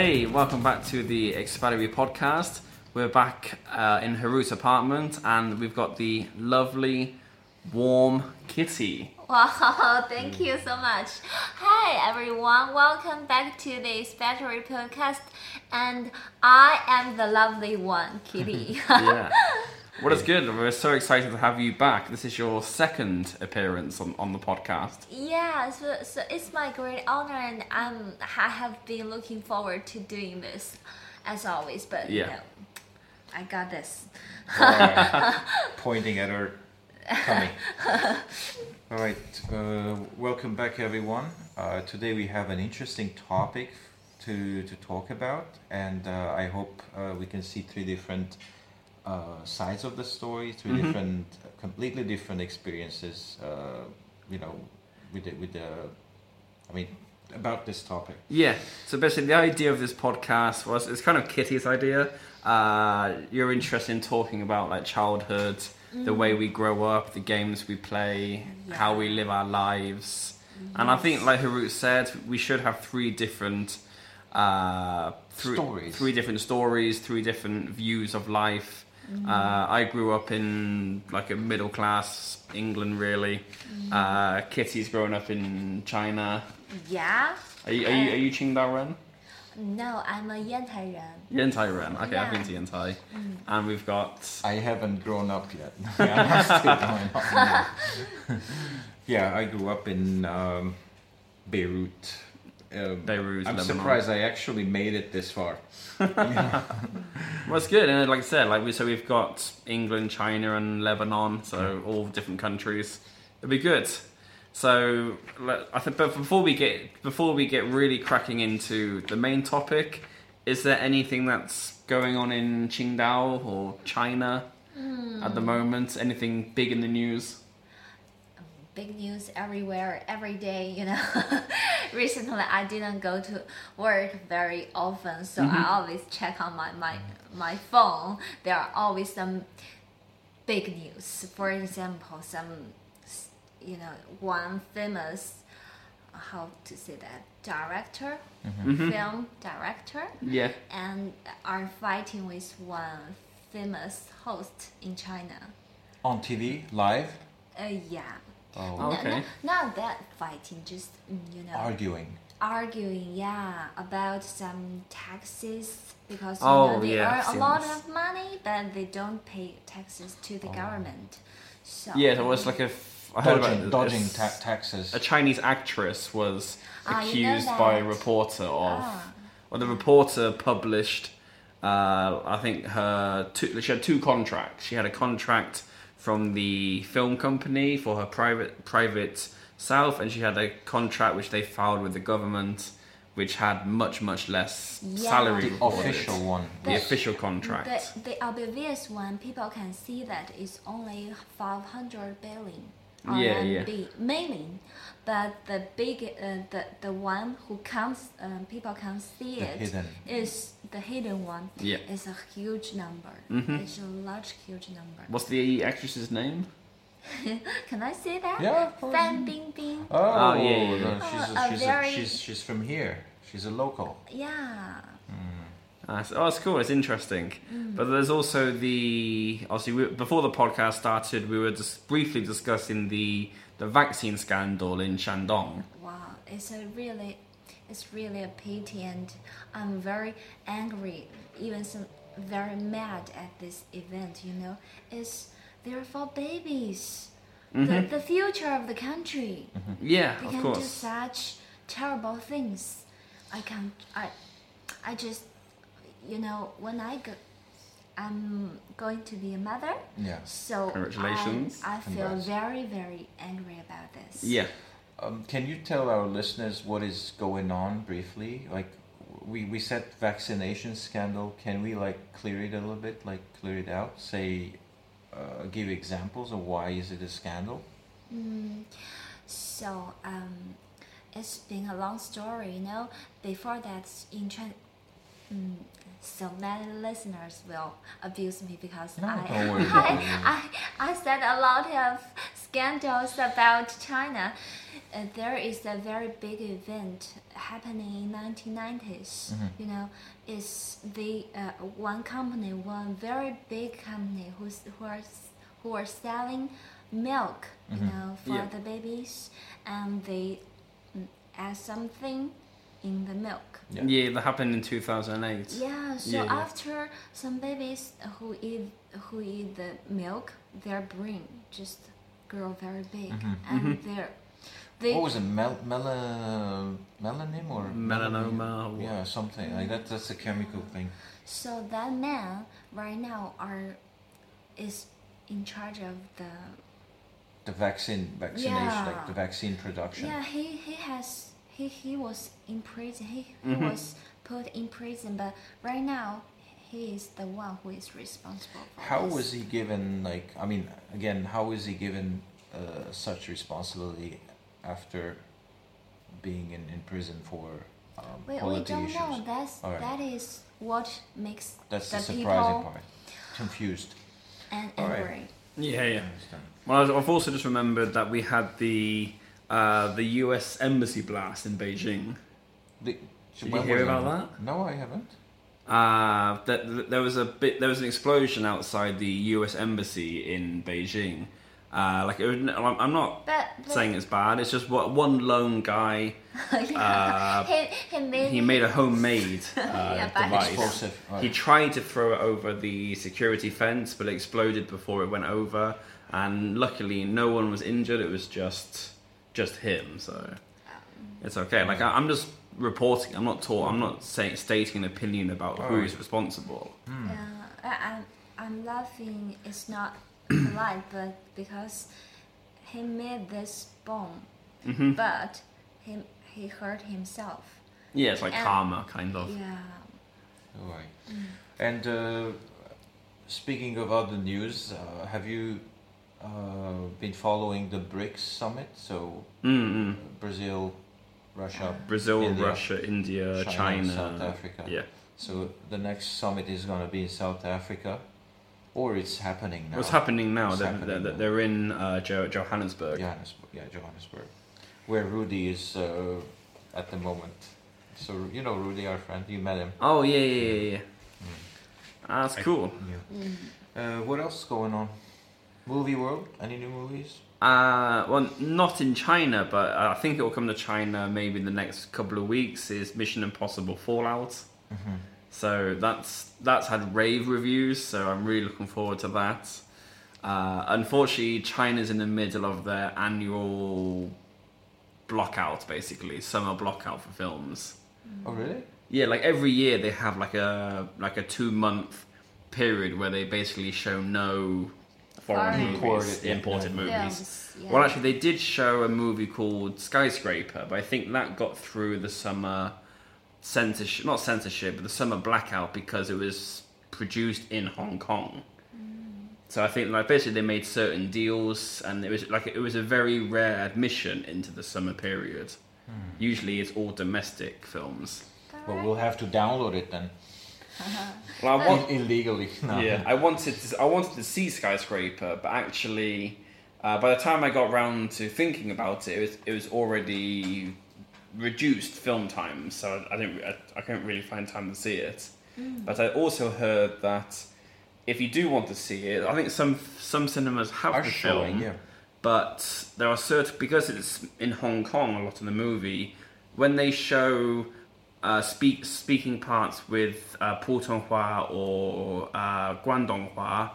Hey, welcome back to the Expatery podcast. We're back uh, in Harout's apartment and we've got the lovely, warm Kitty. Wow, thank you so much. Hi everyone, welcome back to the Expatery podcast. And I am the lovely one, Kitty. Yeah. Well, it's good. We're so excited to have you back. This is your second appearance on, on the podcast. yeah, so, so it's my great honor, and I'm, I have been looking forward to doing this as always. But you Yeah. know, I got this. Pointing at her tummy. All right, uh, welcome back, everyone. Uh, today we have an interesting topic to to talk about, and uh, I hope uh, we can see three different uh, sides of the story, 3 Mhm. different, completely different experiences. Uh, you know, with the, with the, I mean, about this topic. Yeah. So basically, the idea of this podcast was it's kind of Kitty's idea. Uh, you're interested in talking about like childhood, the way we grow up, the games we play, how we live our lives. And I think, like Harout said, we should have three different uh, three, Stories. three different stories, three different views of life. Uh, I grew up in like a middle class England, really. Uh, Kitty's grown up in China. Yeah? Are you, are you, are you Qingdao Ren? No, I'm a Yantai Ren. Yantai Ren. Okay, I've been to Yantai. And we've got. I haven't grown up yet. I'm still growing up. yeah, I grew up in um, Beirut. Uh, Beirut, I'm Lebanon. surprised I actually made it this far. Well, it's good. And like I said, like we so we've got England, China, and Lebanon, so all different countries. It'll be good. So I think, but before we get before we get really cracking into the main topic, is there anything that's going on in Qingdao or China at the moment? Anything big in the news? Big news everywhere every day you know. Recently i didn't go to work very often so i mm-hmm. always check on my, my my phone. There are always some big news. For example some you know one famous how to say that director mm-hmm. Mm-hmm. film director. Yeah. and are fighting with one famous host in china. On TV, live, uh, yeah oh, Oh. Okay. no, not that fighting, just mm, you know, arguing. arguing, yeah, about some taxes because you Oh, know they yeah, earn a lot this. of money, but they don't pay taxes to Oh. the government. So Yeah, there was like a. f- I heard Dodging, about dodging this- ta- taxes. a Chinese actress was Ah, you know accused by a reporter of. Ah. Well, the reporter published. Uh, I think her two, she had two contracts. She had a contract from the film company for her private private self, and she had a contract which they filed with the government, which had much much less Yeah. salary. the official one. the The- official contract. the the obvious one, people can see that it's only five hundred billion Yeah, yeah. RMB, mainly. But the big, uh, the the one who comes, um, people can see The it hidden. is the hidden one. Yeah. It's a huge number. Mhm. It's a large, huge number. What's the actress's name? Can I say that? Yeah, of course. Fan Bingbing. Oh, Oh, yeah, yeah, yeah. no, she's, Oh, a, a very- a, she's, she's from here. She's a local. Yeah. Uh, oh, it's cool. It's interesting. But there's also the obviously we, before the podcast started, we were just briefly discussing the the vaccine scandal in Shandong. Wow. It's a really, it's really a pity, and I'm very angry, even some very mad at this event. You know, it's they're for babies, the, mm-hmm. the future of the country. Mm-hmm. Yeah, They of can do such terrible things. I can't. I, I just, you know, when I go, I'm going to be a mother. Yeah. So Congratulations. I, I feel Congrats. very, very angry about this. Yeah. Um, can you tell our listeners what is going on briefly? Like, we, we said vaccination scandal. Can we like clear it a little bit? Like clear it out. Say, uh, give examples of why is it a scandal? Mm, so um, it's been a long story, you know. Before that, in China, mm, so many listeners will abuse me because No, I, don't worry, don't I. I, I said a lot of scandals about China. Uh, there is a very big event happening in 1990s. You know, is the uh, one company, one very big company who's who are who are selling milk, you know, for Yeah. the babies, and they mm, add something in the milk. Yeah. Yeah, that happened in 2008. Yeah, so Yeah, yeah. after some babies who eat who eat the milk, their brain just grow very big, mm-hmm. and mm-hmm. they're they What was it? Mel, mela, melanin or Melanoma or- Yeah, something like that. That's a chemical thing. so that man right now are is in charge of the The vaccine, vaccination, Yeah. like the vaccine production. yeah he he has he he was in prison he, he Mhm. was put in prison but right now he is the one who is responsible for How this. was he given? Like, I mean, again, how is he given uh, such responsibility after being in, in prison for um, we, we don't issues? know that's Alright. that is what makes That's the, the surprising people part. Confused. and Alright. angry Yeah, yeah. understand. Well, I've also just remembered that we had the uh, the U.S. embassy blast in Beijing. The, Did when you hear was about that? No, I haven't. Uh, that there was a bit. There was an explosion outside the U.S. embassy in Beijing. Uh, like it I'm I'm not but, but saying it's bad. It's just what one lone guy. yeah, uh, he, he made He made a homemade uh, Yeah, device. Right. He tried to throw it over the security fence, but it exploded before it went over. And luckily, no one was injured. It was just just him, so it's okay. Like I, I'm just reporting. I'm not taught. I'm not saying stating an opinion about who is responsible. Hmm. Yeah, I, I'm, I'm laughing. It's not polite, but because he made this bomb, hmm but he he hurt himself. Yeah, it's like And- karma, kind of. Yeah. All right. And uh, speaking of other news, uh, have you uh, been following the BRICS summit? So Mm-mm. Brazil, Russia, Brazil, India, Russia, India, China, China. South Africa. Yeah. So the next summit is going to be in South Africa, or it's happening now. What's happening now? It's They're, happening they're, they're in uh, jo- Johannesburg. Johannesburg, yeah, Johannesburg, where Rudy is uh, at the moment. So you know Rudy, our friend. You met him. Oh yeah, yeah, yeah. yeah. Ah, That's cool. Yeah. Uh, what else is going on? Movie world? Any new movies? Uh, well, not in China, but I think it will come to China maybe in the next couple of weeks. Is Mission Impossible Fallout? Mm-hmm. So that's that's had rave reviews. So I'm really looking forward to that. Uh, unfortunately, China's in the middle of their annual blockout, basically summer blockout for films. Oh really? Yeah, like every year they have like a like a two month period where they basically show no foreign Foreign. movies, Imported, yeah, imported yeah. movies. Films, yeah. Well, actually, they did show a movie called Skyscraper, but I think that got through the summer censorship, not censorship, but the summer blackout because it was produced in Hong Kong. Mm. So I think, like, basically, they made certain deals, and it was like it was a very rare admission into the summer period. Hmm. Usually, it's all domestic films. Well, we'll have to download it then. Well, I want, illegally. No. Yeah, I wanted to, I wanted to see skyscraper, but actually, uh, by the time I got round to thinking about it, it was, it was already reduced film time, so I didn't I, I couldn't really find time to see it. But I also heard that if you do want to see it, I think some some cinemas have Are the showing, film, yeah. but there are certain because it's in Hong Kong a lot of the movie when they show uh, speak speaking parts with uh, Putonghua or uh, Guangdonghua,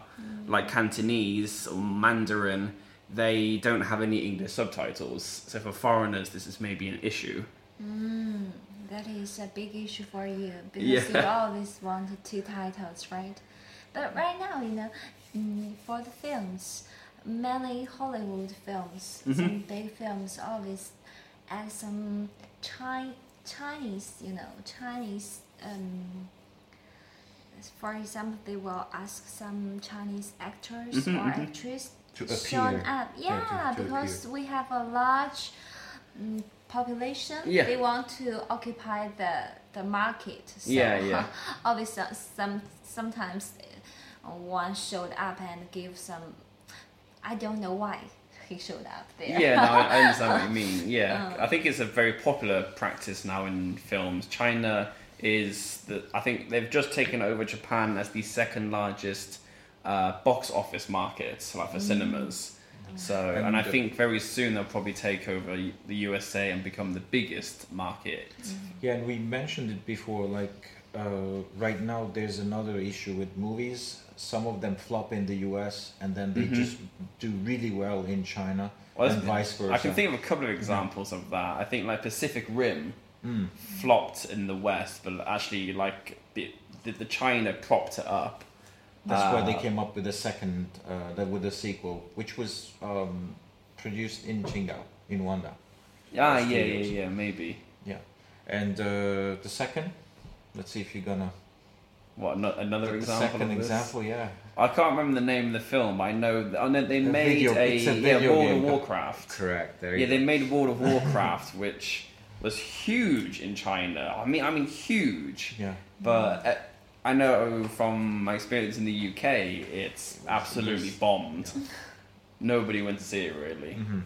like Cantonese or Mandarin, they don't have any English subtitles. So for foreigners, this is maybe an issue. Mm, that is a big issue for you because Yeah. you always wanted two titles, right? But right now, you know, mm, for the films, many Hollywood films, Mhm. some big films, always add some Chi- Chinese, you know, Chinese. Um, for example, they will ask some Chinese actors Mhm, or mhm. actress To shown appear. up. Yeah, Yeah, to- to because we have a large mm, population. Yeah. They want to occupy the the market. So Yeah, yeah. always some, some sometimes one showed up and give some. I don't know why he showed up there. Yeah, no, I, I understand what you mean. Yeah, Oh. I think it's a very popular practice now in films. China is the. I think they've just taken over Japan as the second largest uh, box office market, like for cinemas. So, and, And I think very soon they'll probably take over the USA and become the biggest market. Yeah, and we mentioned it before. Like uh, right now, there's another issue with movies. Some of them flop in the U.S. and then they just do really well in China, Well, and vice versa. I can think of a couple of examples of that. I think like Pacific Rim Mm. flopped in the West, but actually like the, the, China propped it up. That's why they Uh, came up with a second, uh, with the sequel, which was um, produced in Qingdao, in Wanda. Ah, yeah, yeah, yeah, maybe. Yeah, and uh, the second, let's see if you're gonna. What ano- another the example? second example, yeah. I can't remember the name of the film. I know. That, oh, no, they made video- a, a yeah, World of. Warcraft. Correct. There Yeah, you they made World of Warcraft, which was huge in China. I mean, I mean huge. Yeah. But uh, I know from my experience in the UK, it's absolutely bombed. Nobody went to see it really. hmm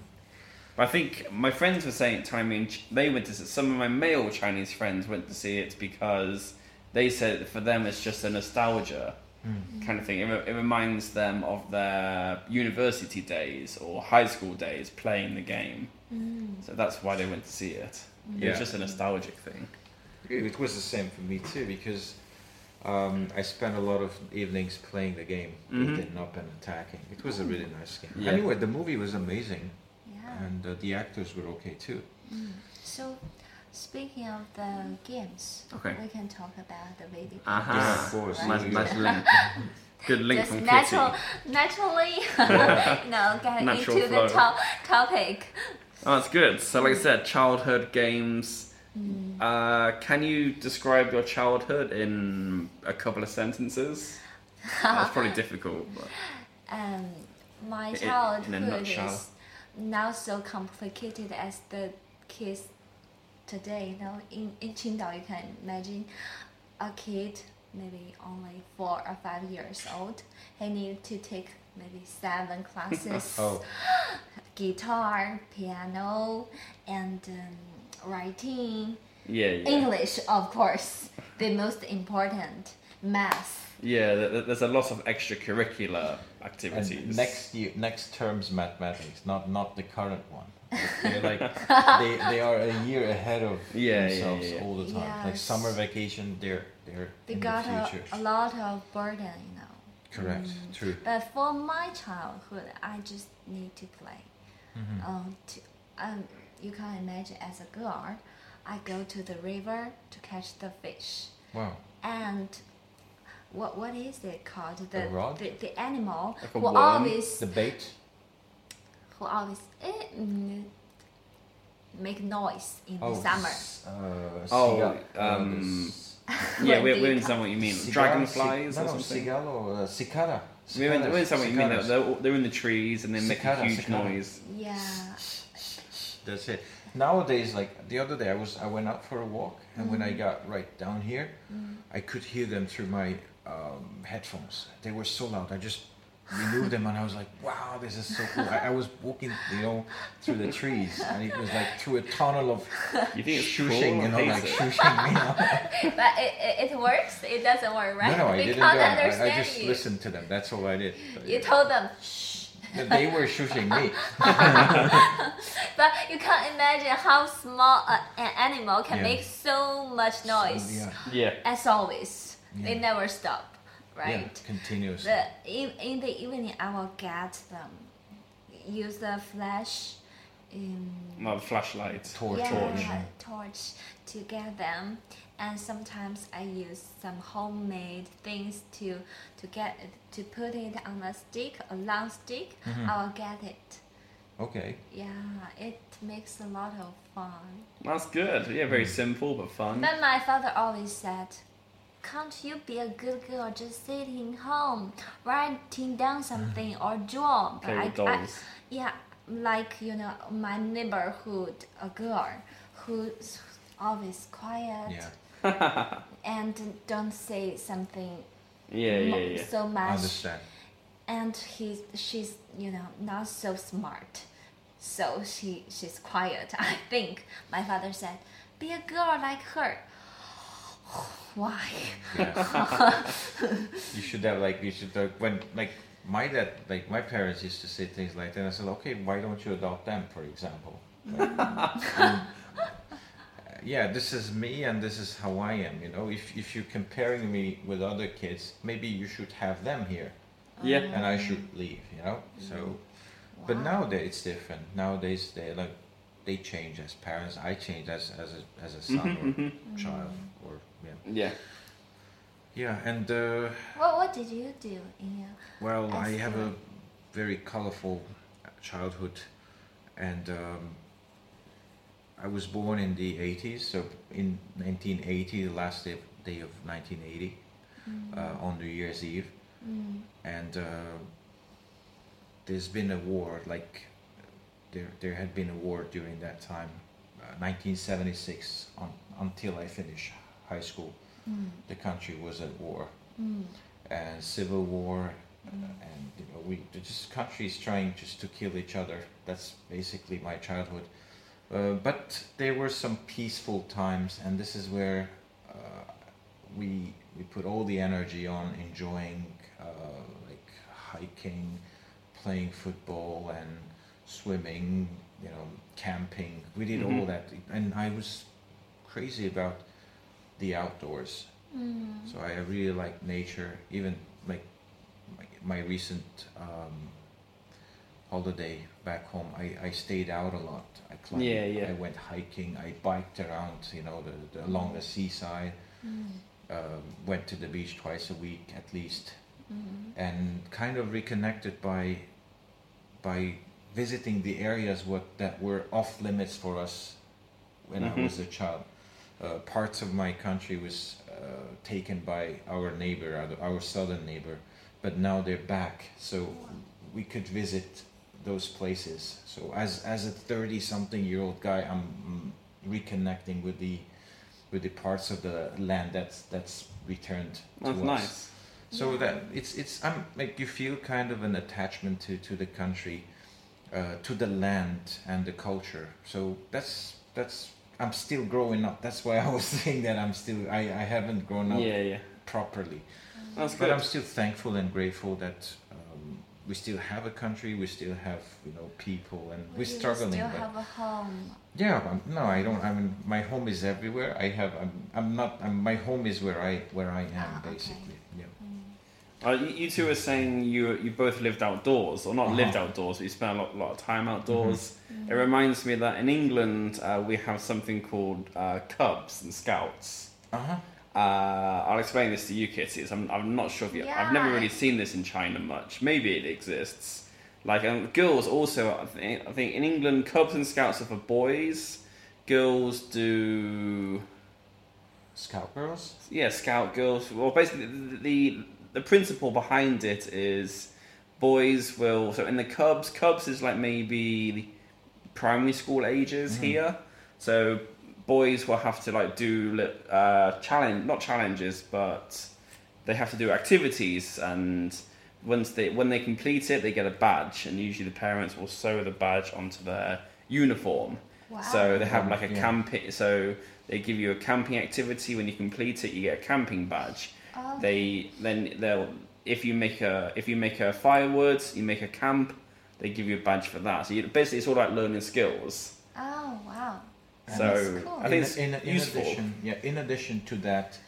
But I think my friends were saying, me they went to see, some of my male Chinese friends went to see it because they said for them it's just a nostalgia Mm. kind of thing. It, it reminds them of their university days or high school days playing the game. Mm. So that's why they went to see it. Yeah. It's just a nostalgic thing. It was the same for me too because um, I spent a lot of evenings playing the game, Mhm. building up and attacking. It was a really nice game. Yeah. Anyway, the movie was amazing, Yeah. and uh, the actors were okay too. Mm. So, speaking of the games, Okay. we can talk about the video. Aha. games, Yeah, of course. right? Nice, nice link. Good link Just from natural, Kitty. naturally, you know, get Natural into flow. the to- topic. Oh, that's good. So, like I said, childhood games. Mm. Uh, can you describe your childhood in a couple of sentences? That's probably difficult. But Um, my In- in childhood nutshell. is not so complicated as the kids today. You know, in in Qingdao, you can imagine a kid maybe only four or five years old. He need to take maybe seven classes. Oh, guitar, piano, and um, writing. yeah, yeah, English, of course, the most important. Math. yeah. th- th- There's a lot of extracurricular and activities. next year, next term's mathematics, not not the current one. They're like they, they are a year ahead of Yeah, yeah, themselves yeah. all the time. Like summer vacation, they're they're They in got the a, future. a lot of burden, you know. Correct. Mm. True. But for my childhood, I just need to play. Mhm. Um, to, um, you can imagine as a girl, I go to the river to catch the fish. Wow. And what what is it called? The A rod? the, the animal Like a who worm? always The bait. Who always eh, make noise in Oh, the summer. s- Uh, Oh. Um, yeah, we, do we you understand what you mean. cigar- Dragonflies ci- or no, no, something. seagull or uh, cicada. We un- we understand what you mean. They're, they're in the trees and they make Cicada, a huge cicada. noise. Yeah. That's it. Nowadays, like the other day, I was I went out for a walk, and when I Mm. got right down here, I could hear them through my um, headphones. They were so loud. I just removed them, and I was like, "Wow, this is so cool." I, I was walking, you know, through the trees, and it was like through a tunnel of You think it's shushing, cool? you know, I like hate it. shushing me. Know? But it, it, it works. It doesn't work, right? No, no, I we didn't can't do it. I, understand I just you. listened to them. That's all I did. But, You yeah. told them, shh. they were shushing me. But you can't imagine how small a, an animal can Yeah. make so much noise. So, yeah, Yeah. As always, they Yeah. never stop, yeah, right? continuous. The, in, in the evening, I will get them. Use the flash. Um, Well, flashlight. Torch, yeah, torch. torch to get them, and sometimes I use some homemade things to to get to put it on a stick, a long stick. Mhm. I will get it. Okay. Yeah, it makes a lot of fun. That's good. Yeah, very simple but fun. But my father always said, "Can't you be a good girl, just sitting home, writing down something or draw?" But Play I, I, yeah, like you know, my neighborhood, a girl who's always quiet Yeah. and don't say something Yeah, mo- yeah, yeah. so I much. understand. and he's she's you know not so smart, so she she's quiet. I think my father said, "Be a girl like her." Why? Yes. you should have like you should uh, when like my dad like my parents used to say things like that. I said, okay, why don't you adopt them, for example? Like, yeah, this is me and this is how I am. You know, if if you're comparing me with other kids, maybe you should have them here Yeah. and I should leave. You know, so. But Wow. nowadays it's different. Nowadays they like they change as parents. I change as as a as a son or child or yeah. Yeah. Yeah, and uh, What what did you do in your well, I have a- a very colorful childhood, and um, I was born in the 80s. So in 1980, the last day, day of 1980, uh, on New Year's Eve, mm, and uh, there's been a war. Like there, there had been a war during that time, uh, 1976, on, until I finished high school. mm, The country was at war mm, and civil war, and you know we just countries trying just to kill each other. That's basically my childhood. Uh, but there were some peaceful times, and this is where uh, we we put all the energy on enjoying uh, like hiking, playing football, and swimming. You know, camping. We did all Mhm. that, and I was crazy about the outdoors. mm. So I really like nature. Even like my, my recent um, holiday back home, I, I stayed out a lot. I climbed. Yeah, yeah. I went hiking. I biked around. You know, the, the along the seaside. Mm, Um, went to the beach twice a week at least, mm, and kind of reconnected by by visiting the areas what that were off limits for us when I Mhm. was a child. Uh, parts of my country was uh, taken by our neighbor, our, our southern neighbor, but now they're back, so we could visit those places. So as as a thirty something year old guy, I'm reconnecting with the with the parts of the land that's that's returned to That's us. nice. So Yeah. that it's it's I'm like you feel kind of an attachment to to the country, uh, to the land and the culture. So that's that's I'm still growing up. That's why I was saying that I'm still I I haven't grown up Yeah, yeah. properly. That's But good. I'm still thankful and grateful that um, we still have a country. We still have you know people, and Well, we're you struggling. Still but have a home. yeah, but no, I don't. I mean, my home is everywhere. I have. I'm. I'm not. I'm, my home is where I where I am Ah, basically. Yeah. Uh, you, you two were saying you you both lived outdoors, or not Uh-huh. lived outdoors, but you spent a lot, lot of time outdoors. Mm-hmm. It reminds me that in England uh, we have something called uh, Cubs and Scouts. Uh huh. Uh, I'll explain this to you, Kitties. I'm, I'm not sure if you. I've never really seen this in China much. Maybe it exists. Like um, girls also, I think, I think in England, Cubs and Scouts are for boys. Girls do Scout girls. yeah, scout girls. Well, basically, the, the the principle behind it is boys will. So in the Cubs, Cubs is like maybe the primary school ages Mhm. here. So boys will have to like do li- uh, challenge, not challenges, but they have to do activities, and once they when they complete it, they get a badge, and usually the parents will sew the badge onto their uniform. Wow. So they have like a Yeah. camping. So they give you a camping activity. When you complete it, you get a camping badge. Oh, They then they'll if you make a if you make a firewood, you make a camp. They give you a badge for that. So you, basically, it's all like learning skills. oh wow. So cool. I think it's in, in, in useful. addition, yeah. In addition to that,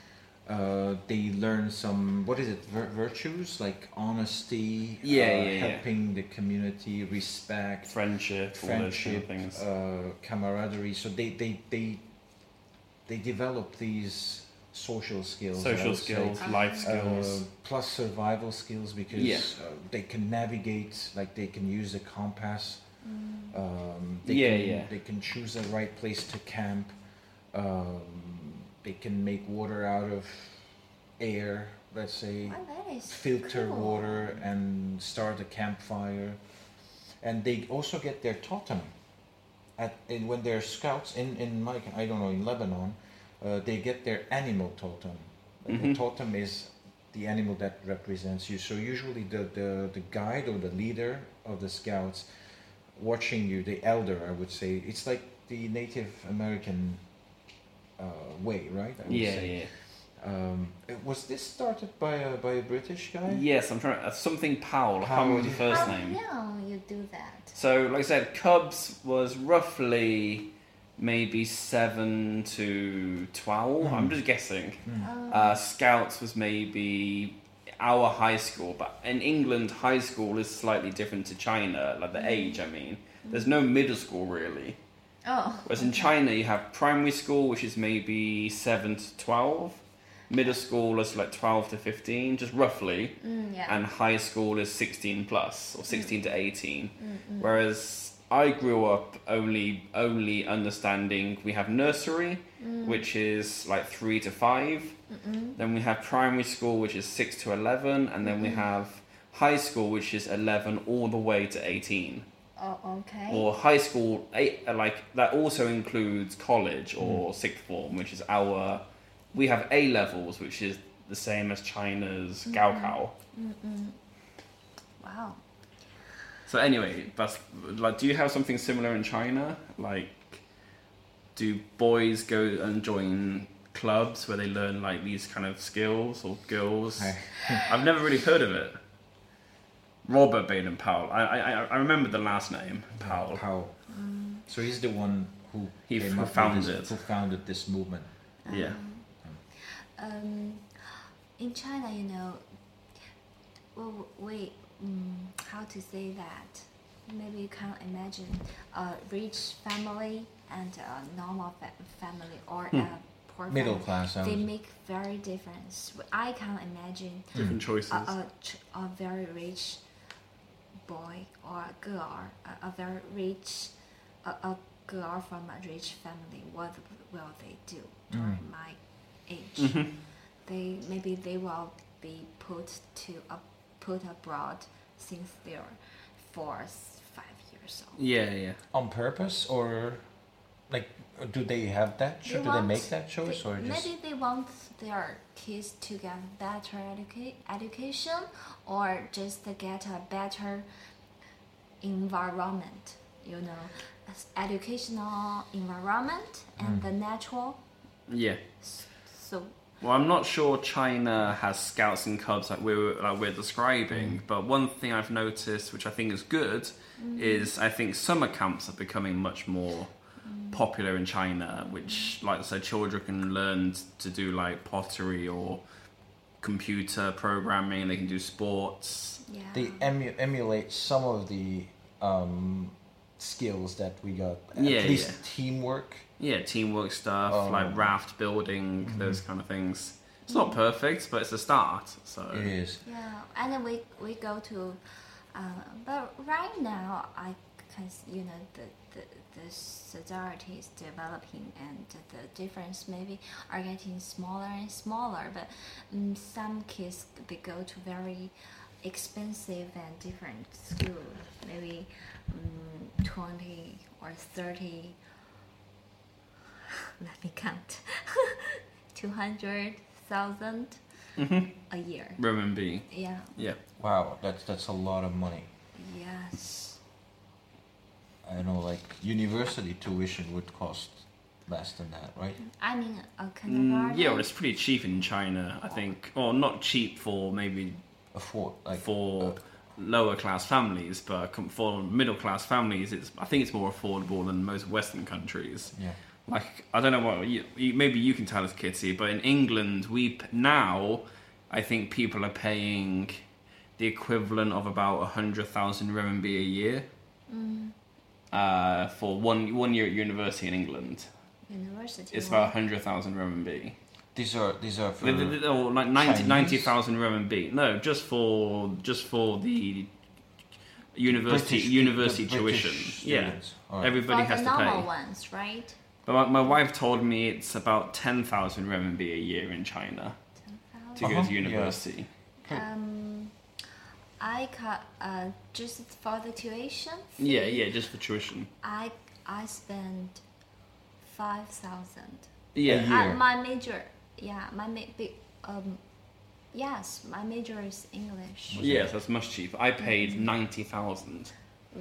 uh, they learn some what is it vir- virtues like honesty, Yeah, uh, yeah, yeah. helping the community, respect, friendship, all those kind of friendship, uh, camaraderie. So they they they they develop these social skills, Social would say. skills, life skills. Uh, plus survival skills because Yeah. uh, they can navigate, like they can use a compass. Mm. Um, they Yeah, can, yeah. They can choose the right place to camp. Um, they can make water out of air, let's say, Wow, filter cool. water and start a campfire. And they also get their totem. At, and when they're scouts in, in my, I don't know, in Lebanon, uh, they get their animal totem. The Mhm. totem is the animal that represents you. So usually the, the, the guide or the leader of the scouts watching you, the elder, I would say, it's like the Native American uh, way, right? I would Yeah, say. yeah. Um, was this started by a, by a British guy? Yes, I'm trying. Uh, something Powell. I can't remember the first How name. young you do that? So, like I said, Cubs was roughly maybe seven to 12 i I'm just guessing. Oh, Uh, Scouts was maybe our high school, but in England, high school is slightly different to China, like the age. I mean, there's no middle school really. oh. Whereas in China, you have primary school, which is maybe seven to twelve. Middle school is like twelve to fifteen, just roughly Mm, yeah. and high school is 16 plus or 16 to 18 Mm, whereas i grew up only only understanding we have nursery mm. which is like 3 to 5 then we have primary school which is 6 to 11 and then we have high school which is 11 all the way to 18 Oh, okay. or high school eight, uh, like that also includes college or sixth form which is our we have a levels which is the same as china's gaokao wow. So anyway, that's like, do you have something similar in China? Like, do boys go and join clubs where they learn like these kind of skills, or girls? I- I've never really heard of it. Robert Baden Powell. I, I I- I remember the last name Powell. Powell. So he's the one who He came who up with founded this, who founded this movement. Yeah. Um, in China, you know, well, we, um, how to say that? Maybe you can't imagine a rich family and a normal fa- family or a poor Hmm. Middle family. class. They make very difference. I can't imagine Different choices. a, a, a very rich boy or a girl, a, a very rich, a, a girl from a rich family. What will they do during my age? Mhm. They maybe they will be put to a, put abroad since they're four, s- five years old. Yeah, yeah. on purpose or like do they have that choice? Do they make that choice they- or just maybe they want their kids to get better educa- education or just get a better environment you know educational environment and mm. the natural Yeah. so Well, I'm not sure China has scouts and cubs like we're like we're describing, mm. but one thing I've noticed, which I think is good, mm. is I think summer camps are becoming much more mm. popular in China. Which, like I said, children can learn to do like pottery or computer programming. They can do sports. yeah they emu- emulate some of the um, skills that we got? At Yeah, least yeah. teamwork. Yeah, teamwork stuff Oh. like raft building, those kind of things. It's not perfect, but it's a start. So It is. Yeah, and then we we go to, uh, but right now I can s- you know the the the society is developing and the difference maybe are getting smaller and smaller. But um, some kids they go to very expensive and different school, maybe um, twenty or thirty. Let me count. Two hundred thousand Mhm. a year. renminbi. Yeah. Yeah. Wow, that's that's a lot of money. Yes. I know, like university tuition would cost less than that, right? I mean, a Mm, yeah, well, it's pretty cheap in China, I think. Or not cheap for maybe Afford like for lower class families, but for middle class families, it's I think it's more affordable than most Western countries. yeah. Like I don't know what you, you, maybe you can tell us, Kitty, but in England, we now I think people are paying the equivalent of about a hundred thousand RMB a year Mm, uh, for one one year at university in England. university. It's about a hundred thousand RMB. These are these are for Or like 90 90,000 RMB. No, just for just for the university British- university the British tuition. Yeah, students. Alright. everybody For has the to normal pay. ones, right? But my, my wife told me it's about 10,000 RMB a year in China to go Uh-huh, to yeah. university. Um, I cut uh, just for the tuition. Yeah, fee, yeah, just for tuition. I I spent five thousand. Yeah, A year. Uh, my major, yeah, my ma- big, um, Yes, my major is English. Yes, that's much cheaper. I paid ninety thousand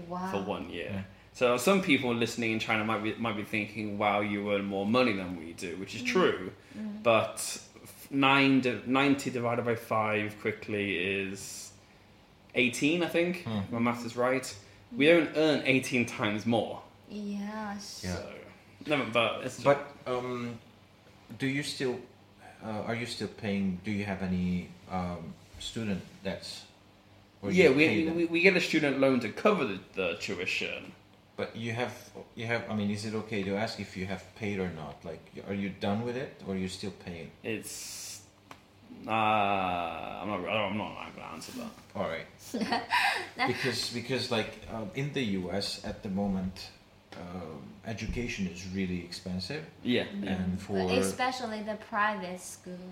Wow. for one year. So some people listening in China might be might be thinking, "Wow, you earn more money than we do," which is true. But f- nine di- 90 divided by five quickly is eighteen, I think. If My math is right. We don't earn eighteen times more. Yes. Yeah. So no, but it's But um, do you still uh, are you still paying? Do you have any um, student debts? Yeah, we, we we get a student loan to cover the, the tuition. But you have you have. I mean, is it okay to ask if you have paid or not? Like, are you done with it, or are you still paying? It's uh, I'm not I'm not I'm gonna answer that. All right. because because like um, in the U.S. at the moment, um, education is really expensive, Yeah, yeah. and for But especially the private school.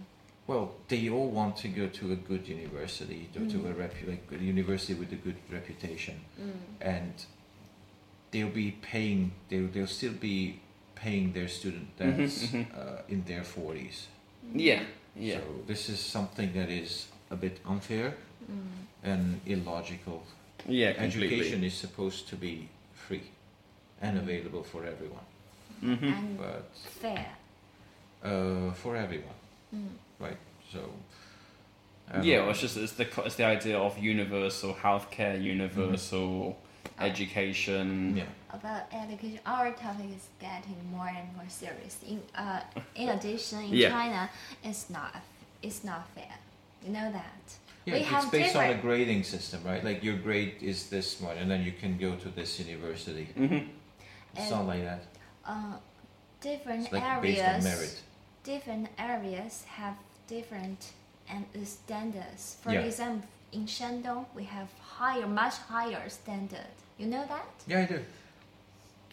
well, they all want to go to a good university, to, to a repu- like a university with a good reputation, and they'll be paying. They'll they'll still be paying their student debts mhm. Uh, in their forties. yeah, yeah. So this is something that is a bit unfair and illogical. Yeah, completely. Education is supposed to be free and available for everyone, hmm And but fair. uh, for everyone, right? So. um, Yeah, well, it's just it's the it's the idea of universal healthcare, universal education. yeah. About education, our topic is getting more and more serious. In uh, in addition, in Yeah. China, it's not it's not fair. You know that. Yeah, we it's have based on a different. grading system, right? Like your grade is this much, and then you can go to this university. Mm-hmm. It's And- not like that. uh, different It's like areas. based on merit. different areas have different and uh, standards. For Yeah. example, in Shandong, we have higher, much higher standard. You know that? Yeah, I do.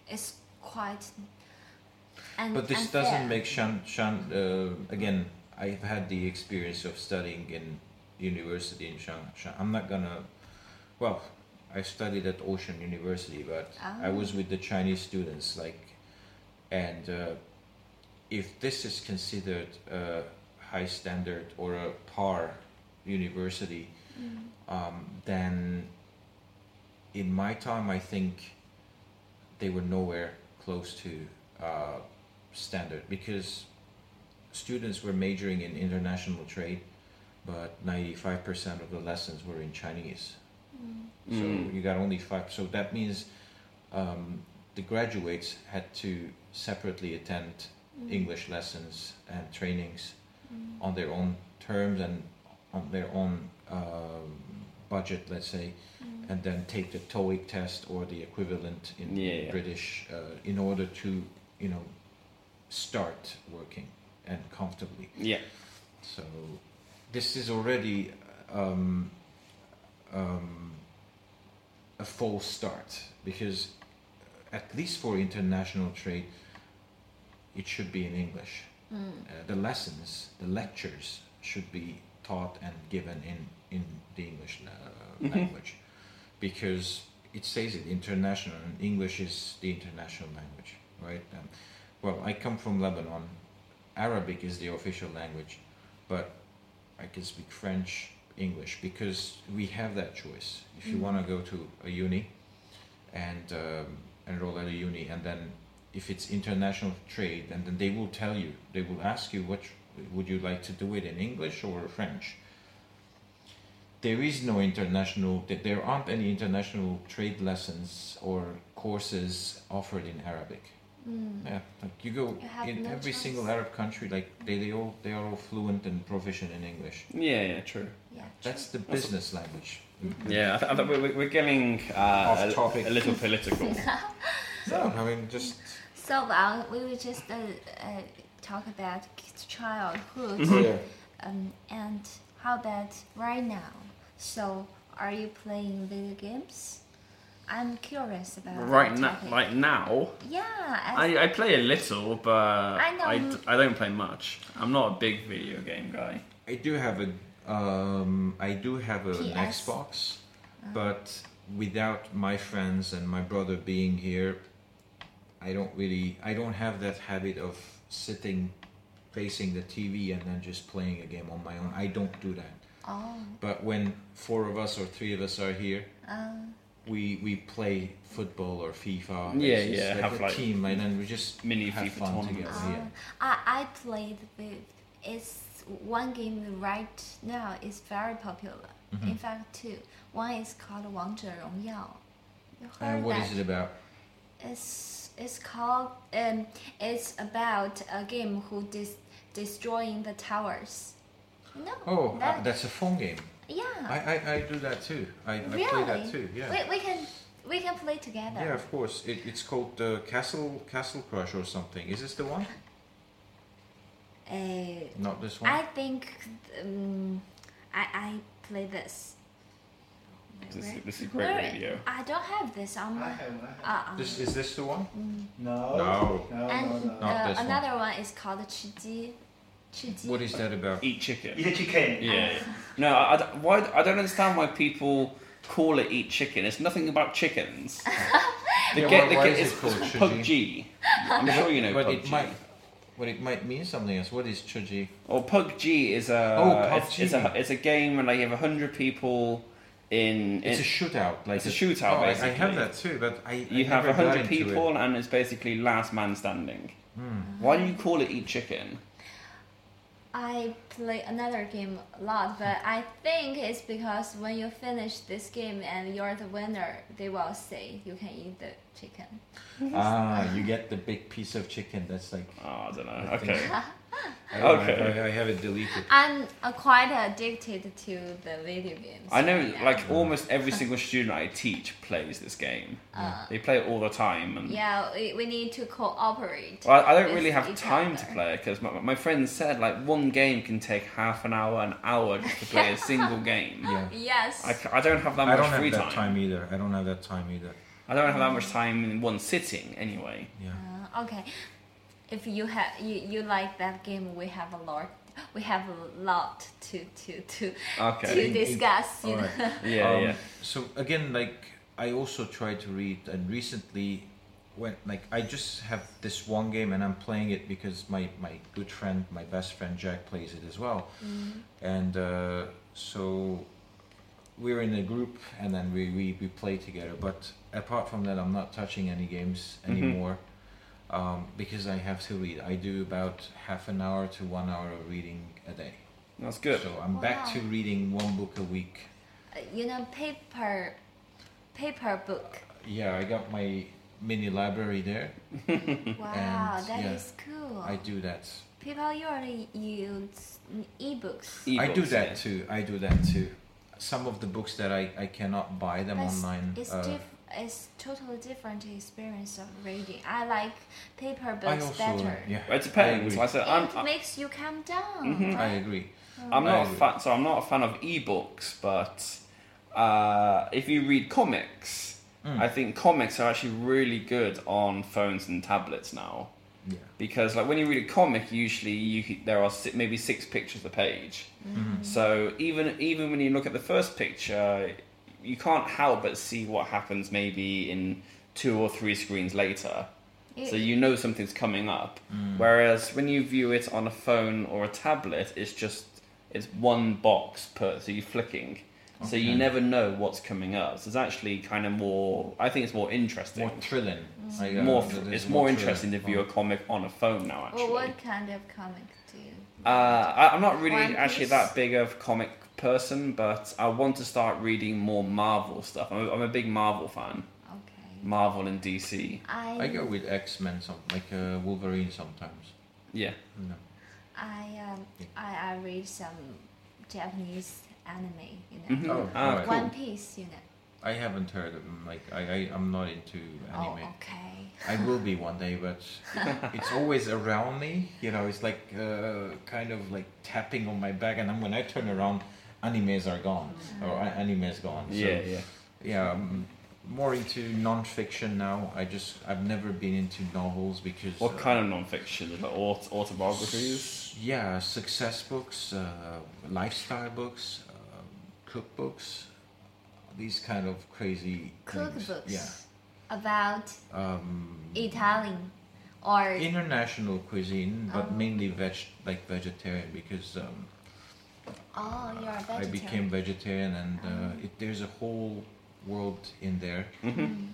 It's quite. And, But this unfair. doesn't make Shan Shan. Uh, again, I've had the experience of studying in university in Shan. Shan. I'm not gonna. Well, I studied at Ocean University, but I was with the Chinese students, like, and uh, if this is considered a high standard or a par university, um, then in my time, I think they were nowhere close to uh, standard because students were majoring in international trade, but 95% of the lessons were in Chinese. So Mm. you got only five. So that means um, the graduates had to separately attend English lessons and trainings on their own terms and on their own um, budget, let's say, and then take the TOEIC test or the equivalent in Yeah, yeah. British uh, in order to, you know, start working and comfortably. Yeah. So this is already um, um, a false start because at least for international trade, it should be in English. Uh, the lessons, the lectures should be taught and given in in the English uh, Mhm. language because it says it international and English is the international language, right? Um, well, I come from Lebanon. Arabic is the official language, but I can speak French, English because we have that choice. If you want to go to a uni and um, enroll at a uni, and then if it's international trade, and then they will tell you, they will ask you, what would you like to do it in English or French? There is no international, there aren't any international trade lessons or courses offered in Arabic. Yeah, like you go You in no every choice. single Arab country, like they, they all they are all fluent and proficient in English. Yeah, yeah, true. Yeah. That's the business language. Yeah, I, th- I think we're, we're getting uh, Off a, topic. a little political. So I mean, just So well, we were just uh, uh, talk about childhood yeah. um, and how about right now. So, are you playing video games? I'm curious about right now, topic. like now, yeah, I, I play a little, but I know. I, d- I don't play much. I'm not a big video game guy. I do have a um, I do have an PS. Xbox, but without my friends and my brother being here, I don't really I don't have that habit of sitting facing the TV and then just playing a game on my own. I don't do that. Oh. But when four of us or three of us are here, Um, we we play football or FIFA. Yeah, It's just yeah, like have a like team, and then we just mini have FIFA fun tournaments. together. um, Yeah. I I played with. It's one game right now is very popular. Mhm. In fact, two. One is called 王者荣耀. You heard And what that? is it about? It's it's called um it's about a game who dis destroying the towers. No. Oh, that, uh, that's a phone game. yeah. I, I, I do that too. I, I play that too. Yeah. We, we can we can play together. Yeah, of course. It, it's called uh, Castle Castle Crush or something. Is this the one? Uh, Not this one. I think um, I I play this. This, is, this is great Where, radio. I don't have this on my. I have, I have. Uh, uh, um, this, is this the one? Mm. No. No. no and no, no. Uh, another one. one. is called Chiji. Chiji. What is that about? Eat chicken. Eat chicken. Yeah. Uh, no, I, I, why, I don't understand why people call it eat chicken. It's nothing about chickens. the yeah, get, why, the why get, is called it's I'm sure you know but It might, but it might mean something else. What is Chuji? Or PUBG is a oh, It's, it's a it's a game where like you have hundred people in. It's a shootout. Like It's a shootout, Oh, I- I, have that too, but I. I you have never got hundred into it. people and it's basically last man standing. Hmm. Why do you call it eat chicken? I play another game a lot, but I think it's because when you finish this game and you're the winner, they will say you can eat the chicken. Ah, you get the big piece of chicken. That's like. Oh, I don't know. I think Okay. I don't know, Okay. I, I have it deleted. I'm uh, quite addicted to the video games. I know, right now. like almost every single student I teach plays this game. They play it all the time, and Yeah, we, we need to cooperate. Well, I I don't really have each time to play it because my, my friend said like one game can take half an hour, an hour just to play a single game. Yeah. Yes. I, c- I don't have that I much don't have free that time. either. I don't have that time either. I don't have that much time in one sitting anyway. Yeah. Uh, okay. If you have you, you like that game, we have a lot. We have a lot to to to Okay. to In- in- discuss. You know. right. Yeah, Um, yeah. So again, like I also try to read, and recently, when like I just have this one game, and I'm playing it because my my good friend, my best friend Jack plays it as well, and uh, so we're in a group, and then we, we we play together. But apart from that, I'm not touching any games Mhm. anymore. Um, because I have to read. I do about half an hour to one hour of reading a day. That's good. So I'm back to reading one book a week. Uh, you know, paper, paper book. Yeah, I got my mini library there. Wow, And, that is yeah, cool. I do that. People usually use e-books. I do that yeah. too. I do that too. Some of the books that I, I cannot buy them But online. It's uh, diff- It's totally different experience of reading. I like paper books also better. yeah. It depends. I Like I said, I'm, it makes you calm down. Mhm. I right? agree. I'm I not a fan, so I'm not a fan of e-books, but uh, if you read comics, Mm. I think comics are actually really good on phones and tablets now. Yeah. Because like when you read a comic, usually you there are si- maybe six pictures a page. Mhm. So even even when you look at the first picture, you can't help but see what happens maybe in two or three screens later. You- So you know something's coming up. Mm. Whereas when you view it on a phone or a tablet, it's just it's one box per so you're flicking. So you never know what's coming up. So it's actually kind of more. I think it's more interesting. More thrilling. I, uh, more, th- it's there's more thrilling. interesting to view a comic on a phone now. Actually, well, what kind of comic do you? uh, I, I'm not really One actually Piece? that big of comic person, but I want to start reading more Marvel stuff. I'm a, I'm a big Marvel fan. Okay. Marvel and DC. I I go with X Men, some like uh, Wolverine sometimes. Yeah. No. I um Yeah. I, I read some Japanese anime. You know. Mhm. Oh, Ah, right. cool. One Piece. You know. I haven't heard of them. Like I, I I'm not into anime. Oh, okay. I will be one day, but it's always around me. You know, it's like uh, kind of like tapping on my back, and then when I turn around, animes are gone or a- anime's gone. So, Yeah, yeah. yeah. I'm more into non-fiction now. I just I've never been into novels because What uh, kind of non-fiction? Like aut- autobiographies? Yeah, success books, uh, lifestyle books, um, cookbooks, these kind of crazy things. Cookbooks. Yeah. About Um, Italian or International cuisine, but Oh. mainly veg, like vegetarian, because um, oh, you're a I vegetarian. became vegetarian, and Oh. uh, it, there's a whole world in there. hmm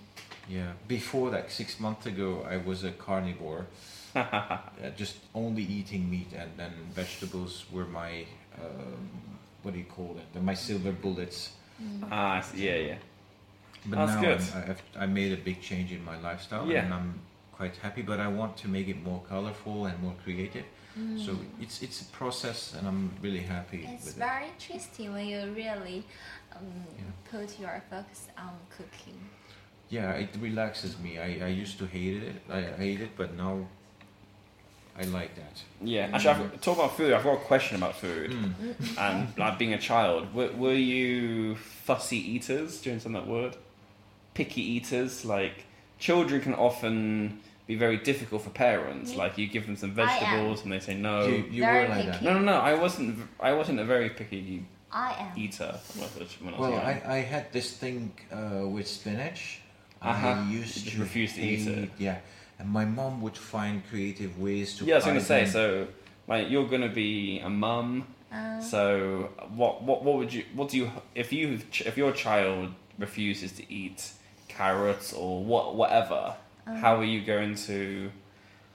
Yeah. Before, like six months ago, I was a carnivore, uh, just only eating meat, and then vegetables were my um, what do you call it? They're my silver bullets. Ah, yeah, yeah. But That's now good. I'm, I've, I made a big change in my lifestyle, Yeah. and I'm quite happy. But I want to make it more colorful and more creative. Mm. So it's it's a process, and I'm really happy It's with it. very interesting when you really um, Yeah. put your focus on cooking. Yeah, it relaxes me. I, I used to hate it. I hate it, but now I like that. Yeah, actually, I've, talk about food. I've got a question about food. Mm. And like being a child, were, were you fussy eaters? Do you understand that word? Picky eaters. Like children can often be very difficult for parents. Yeah. Like you give them some vegetables and they say no. You, you were like that. No, no, no. I wasn't. I wasn't a very picky I am. eater when I was, when I was Well, young. I, I had this thing uh, with spinach. Uh-huh. I used You to refuse to eat it. Yeah, and my mom would find creative ways to. yeah, I was gonna say. So, like, you're gonna be a mum. Uh, So, what, what, what would you, what do you, if you, if your child refuses to eat carrots or what, whatever, how are you going to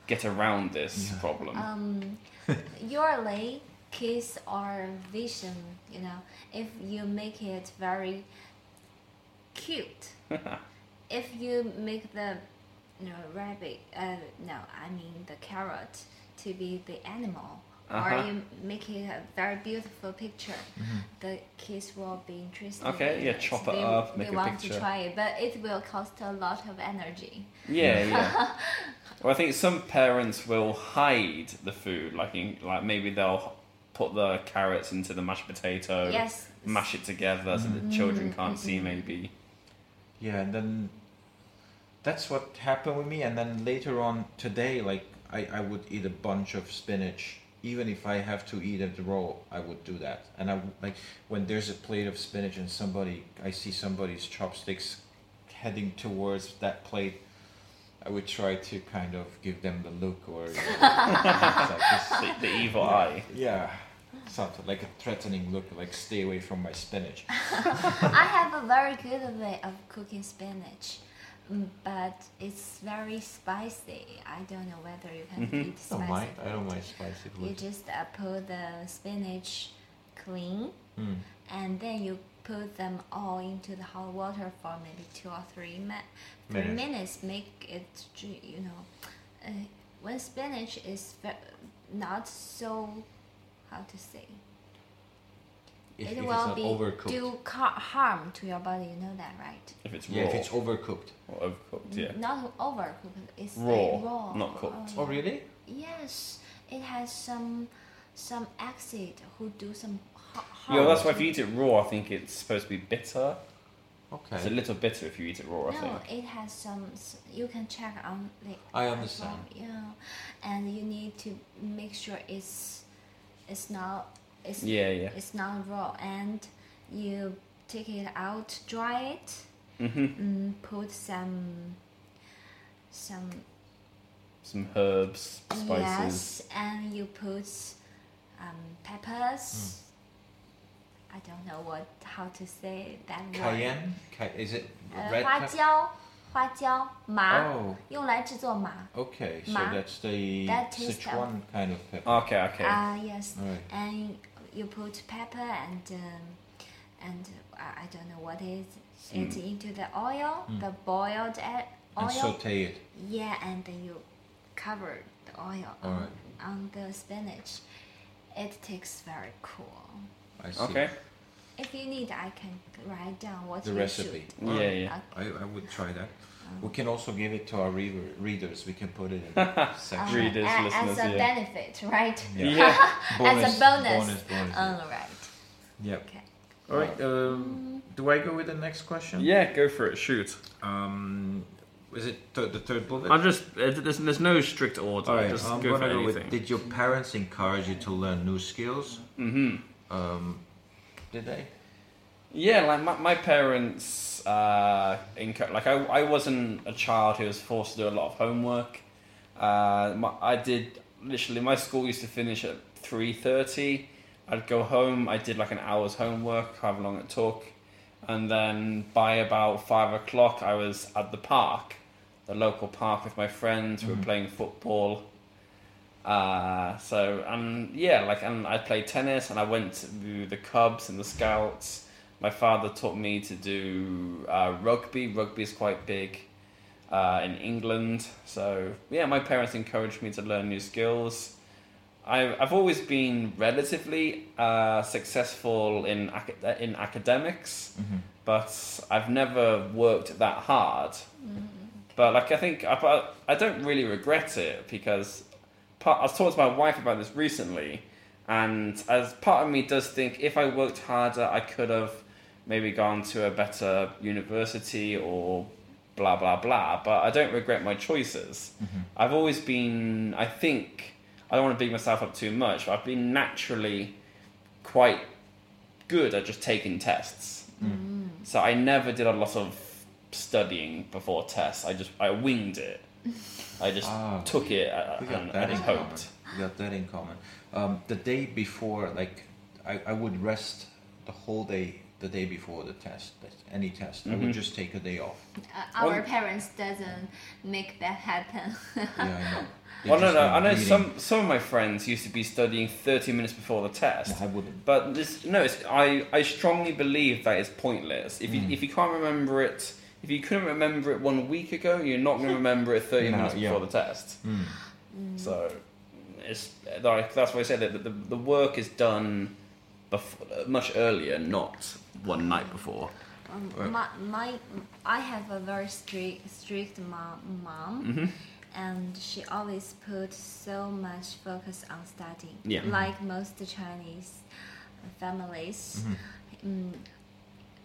get around this Yeah. problem? um, usually kids are vision. You know, if you make it very cute, if you make the you know rabbit, uh, no, I mean the carrot to be the animal. Uh-huh. Or you make it a very beautiful picture. Mhm. The kids will be interested. Okay, in yeah, it. chop it they, up, make they a want picture. to try it, but it will cost a lot of energy. yeah, yeah. well, I think some parents will hide the food, like in, like maybe they'll put the carrots into the mashed potato, yes. mash it together so Mm-hmm. the children Mm, can't see mhm. maybe. Yeah, and then that's what happened with me. And then later on today, like I, I would eat a bunch of spinach. Even if I have to eat it raw, I would do that. And I like when there's a plate of spinach and somebody, I see somebody's chopsticks heading towards that plate. I would try to kind of give them the look or you know, like this- The, the evil eye. yeah, something like a threatening look, like stay away from my spinach. I have a very good way of cooking spinach, but it's very spicy. I don't know whether you can Mhm. eat I spicy. don't mind. I don't food. mind spicy You just uh, put the spinach clean, Mm. and then you put them all into the hot water for maybe two or three mi- three Minutes. minutes. Make it, you know, uh, when spinach is ve- not so, how to say, If, it if will not be overcooked. do ca- harm to your body. You know that, right? If it's Yeah, raw if it's overcooked. or overcooked, yeah. Not overcooked. It's Raw, like raw. not cooked. Oh, yeah. Oh, really? Yes, it has some some acid who do some harm. Yeah, well, that's why if you eat it raw, I think it's supposed to be bitter. Okay. It's a little bitter if you eat it raw, I No, think. it has some. You can check on the. I understand. well, Yeah, and you need to make sure it's it's not it's Yeah, yeah. it's not raw, and you take it out, dry it, hmm mm, put some some Some herbs, spices. Yes, and you put um, peppers. I don't know what how to say that word. Cayenne? Ca- is it 呃， red 花 pepper? 椒，花椒麻， Oh, 用来制作麻。 okay. So Ma. that's the That tastes Sichuan kind of pepper. Okay, okay. Ah, yes. Alright. And you put pepper and um, and uh, I don't know what is it Mm. into the oil, Mm. the boiled And oil. saute it. Yeah, and then you cover the oil on, Alright. on the spinach. It tastes very cool. I see. okay. If you need, I can write down what The you recipe. should. Yeah, yeah. I, I would try that. Um, We can also give it to our reader, readers. We can put it in section. Uh, Readers, a- listeners, as a yeah. benefit, right? Yeah. As a bonus. Bonus, bonus. All right. yeah. Okay. All right. Um, do I go with the next question? Yeah, go for it. Shoot. Um, is it th- the third bullet? I'm just. uh, There's, there's no strict order. All right. just I'm go for gonna go with. anything. Did your parents encourage you to learn new skills? hmm Um, did they? Yeah, like my, my parents, uh, encu- like I, I wasn't a child who was forced to do a lot of homework. Uh, my, I did literally. My school used to finish at three thirty. I'd go home. I did like an hour's homework, however long it took, and then by about five o'clock, I was at the park, the local park with my friends. We were Mhm. playing football. Uh, so and yeah, like and I played tennis and I went to the Cubs and the Scouts. My father taught me to do uh, rugby. Rugby is quite big uh, in England. So yeah, my parents encouraged me to learn new skills. I, I've always been relatively uh, successful in acad- in academics, Mhm. but I've never worked that hard. But like I think I, I don't really regret it because part, I was talking to my wife about this recently, and as part of me does think if I worked harder, I could have maybe gone to a better university or blah blah blah. But I don't regret my choices. Mhm. I've always been. I think I don't want to beat myself up too much, but I've been naturally quite good at just taking tests. Mm. So I never did a lot of studying before tests. I just I winged it. I just Ah. took it uh, We and, that and in hoped. common. We got that in common. Um, the day before, like, I, I would rest the whole day. The day before the test, any test, I Mhm. would just take a day off. Uh, our Well- parents doesn't make that happen. Yeah, I know. They Well, no, no. I know reading. some some of my friends used to be studying thirty minutes before the test. No, I wouldn't. But this no, it's, I I strongly believe that is pointless. If you Mm. if you can't remember it, if you couldn't remember it one week ago, you're not going to remember it thirty No, minutes yeah. before the test. Mm. So it's like that's why I said that the, the, the work is done before, much earlier, not one night before. Um, Right. my, my, I have a very strict, strict mom, mom hmm and she always put so much focus on studying. Yeah. Like most Chinese families. Mhm. Mm,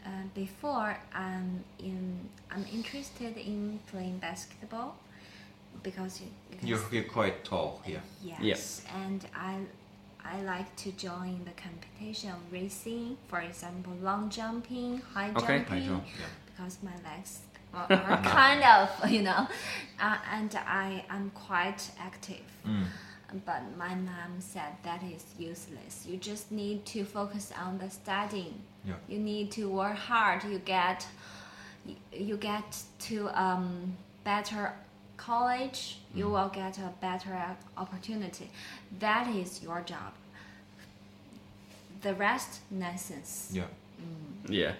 uh, before I'm in, I'm interested in playing basketball because you, you can You're, you're quite tall, yeah. Yes, and I I like to join the competition of racing, for example, long jumping, high Okay. jumping, I jump, yeah. because my legs are, kind of, you know, uh, and I am quite active. Mm. But my mom said that is useless. You just need to focus on the studying. Yeah. You need to work hard. You get, you, you get to um, better college. You Mm. will get a better opportunity. That is your job. The rest nonsense. Yeah. Yeah.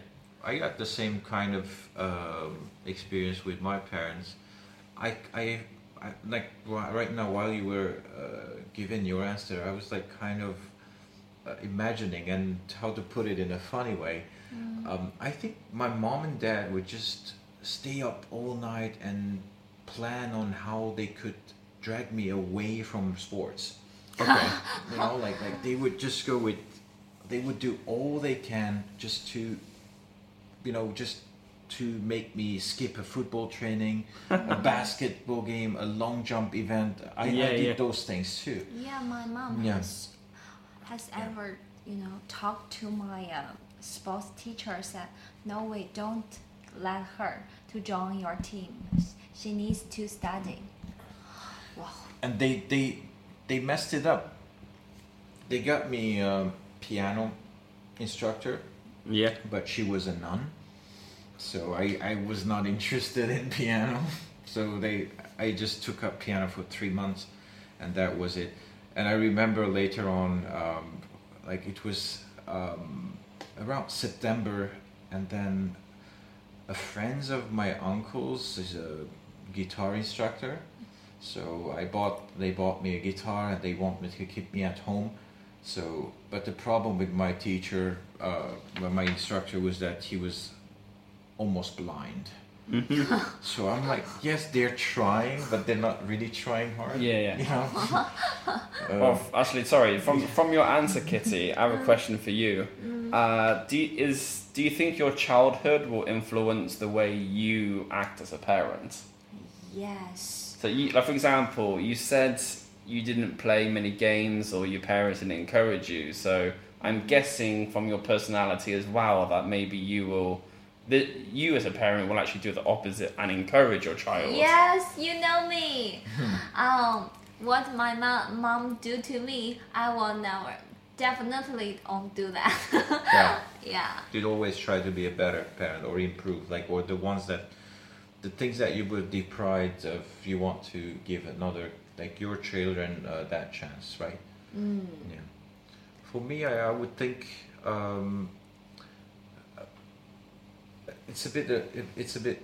I got the same kind of um, experience with my parents. I, I, I like right now while you were uh, giving your answer, I was like kind of uh, imagining and how to put it in a funny way. Um, I think my mom and dad would just stay up all night and plan on how they could drag me away from sports. Okay. you know, like like they would just go with, they would do all they can just to, you know, just to make me skip a football training, a basketball game, a long jump event. I, Yeah, I did yeah. those things too. Yeah, my mom Yeah. has has ever you know talked to my uh, sports teacher said no way don't let her to join your team she needs to study wow and they they they messed it up. They got me a piano instructor, Yeah. but she was a nun, so I I was not interested in piano. So they I just took up piano for three months, and that was it. And I remember later on, um, like it was um, around September, and then a friend of my uncle's is a guitar instructor. So I bought they bought me a guitar and they want me to keep me at home. So but the problem with my teacher, uh, my instructor was that he was almost blind. so I'm like, yes, they're trying, but they're not really trying hard. Yeah, yeah. You know? Uh, Well, f- actually, sorry. From from your answer, Kitty, I have a question for you. Uh, do you, is do you think your childhood will influence the way you act as a parent? Yes So, you, like for example, you said you didn't play many games, or your parents didn't encourage you. So, I'm guessing from your personality as well that maybe you will that you as a parent will actually do the opposite and encourage your child. Yes, you know me. um, what my mom, mom do to me, I will never, definitely don't do that. Yeah. yeah. You'd always try to be a better parent or improve, like, or the ones that, the things that you were deprived of, you want to give another, like your children, uh, that chance, right? Mm. Yeah. For me, I, I would think um, it's a bit uh, it, it's a bit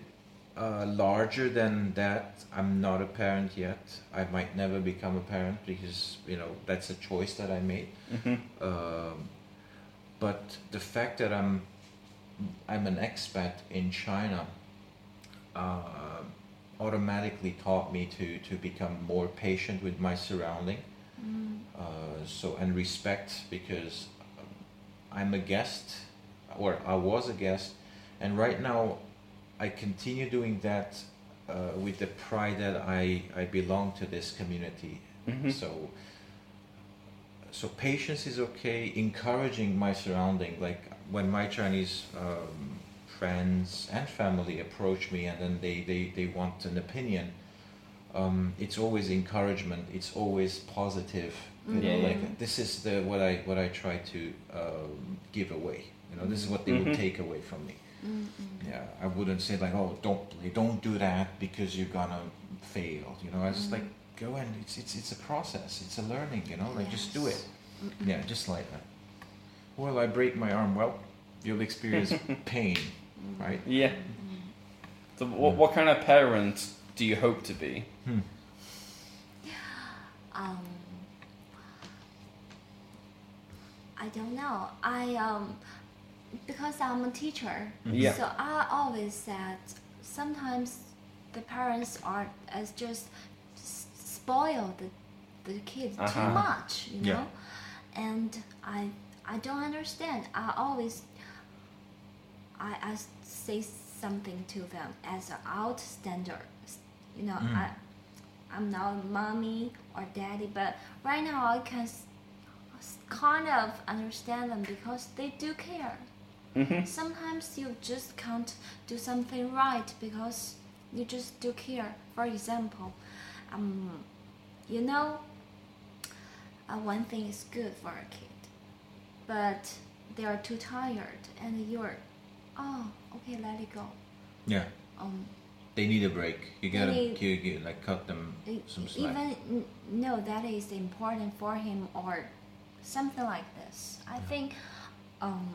uh, larger than that. I'm not a parent yet. I might never become a parent because you know that's a choice that I made. hmm Um, but the fact that I'm I'm an expat in China uh, automatically taught me to to become more patient with my surrounding. Mm. Uh, so and respect because um, I'm a guest or I was a guest, and right now I continue doing that uh, with the pride that I I belong to this community. hmm So so patience is okay. Encouraging my surrounding, like when my Chinese um, friends and family approach me and then they, they, they want an opinion, um, it's always encouragement. It's always positive. You know, Yeah. like this is the what I what I try to um, give away. You know, this is what they would Mhm. take away from me. Mm, Yeah, I wouldn't say like, oh, don't play, don't do that because you're gonna fail. You know, I just like go and it's it's it's a process. It's a learning. You know, like just do it. Yeah, just like that. Well, I break my arm. Well, you'll experience pain, right? Yeah. So, what, what kind of parent do you hope to be? Hmm. Um, I don't know. I um, because I'm a teacher, Yeah. so I always said sometimes the parents are as just spoil the the kids too Uh-huh. much, you Yeah. know, and I I don't understand. I always I, I say something to them as an outstander. You know, Mm. I I'm not mommy or daddy, but right now I can kind of understand them because they do care. hmm Sometimes you just can't do something right because you just do care. For example, um, you know, uh, one thing is good for a kid, but they are too tired, and you're, oh, okay, let it go. Yeah, Um, they need a break. You gotta need- you, you, like cut them some slack. even no, that is important for him or something like this. I think, um,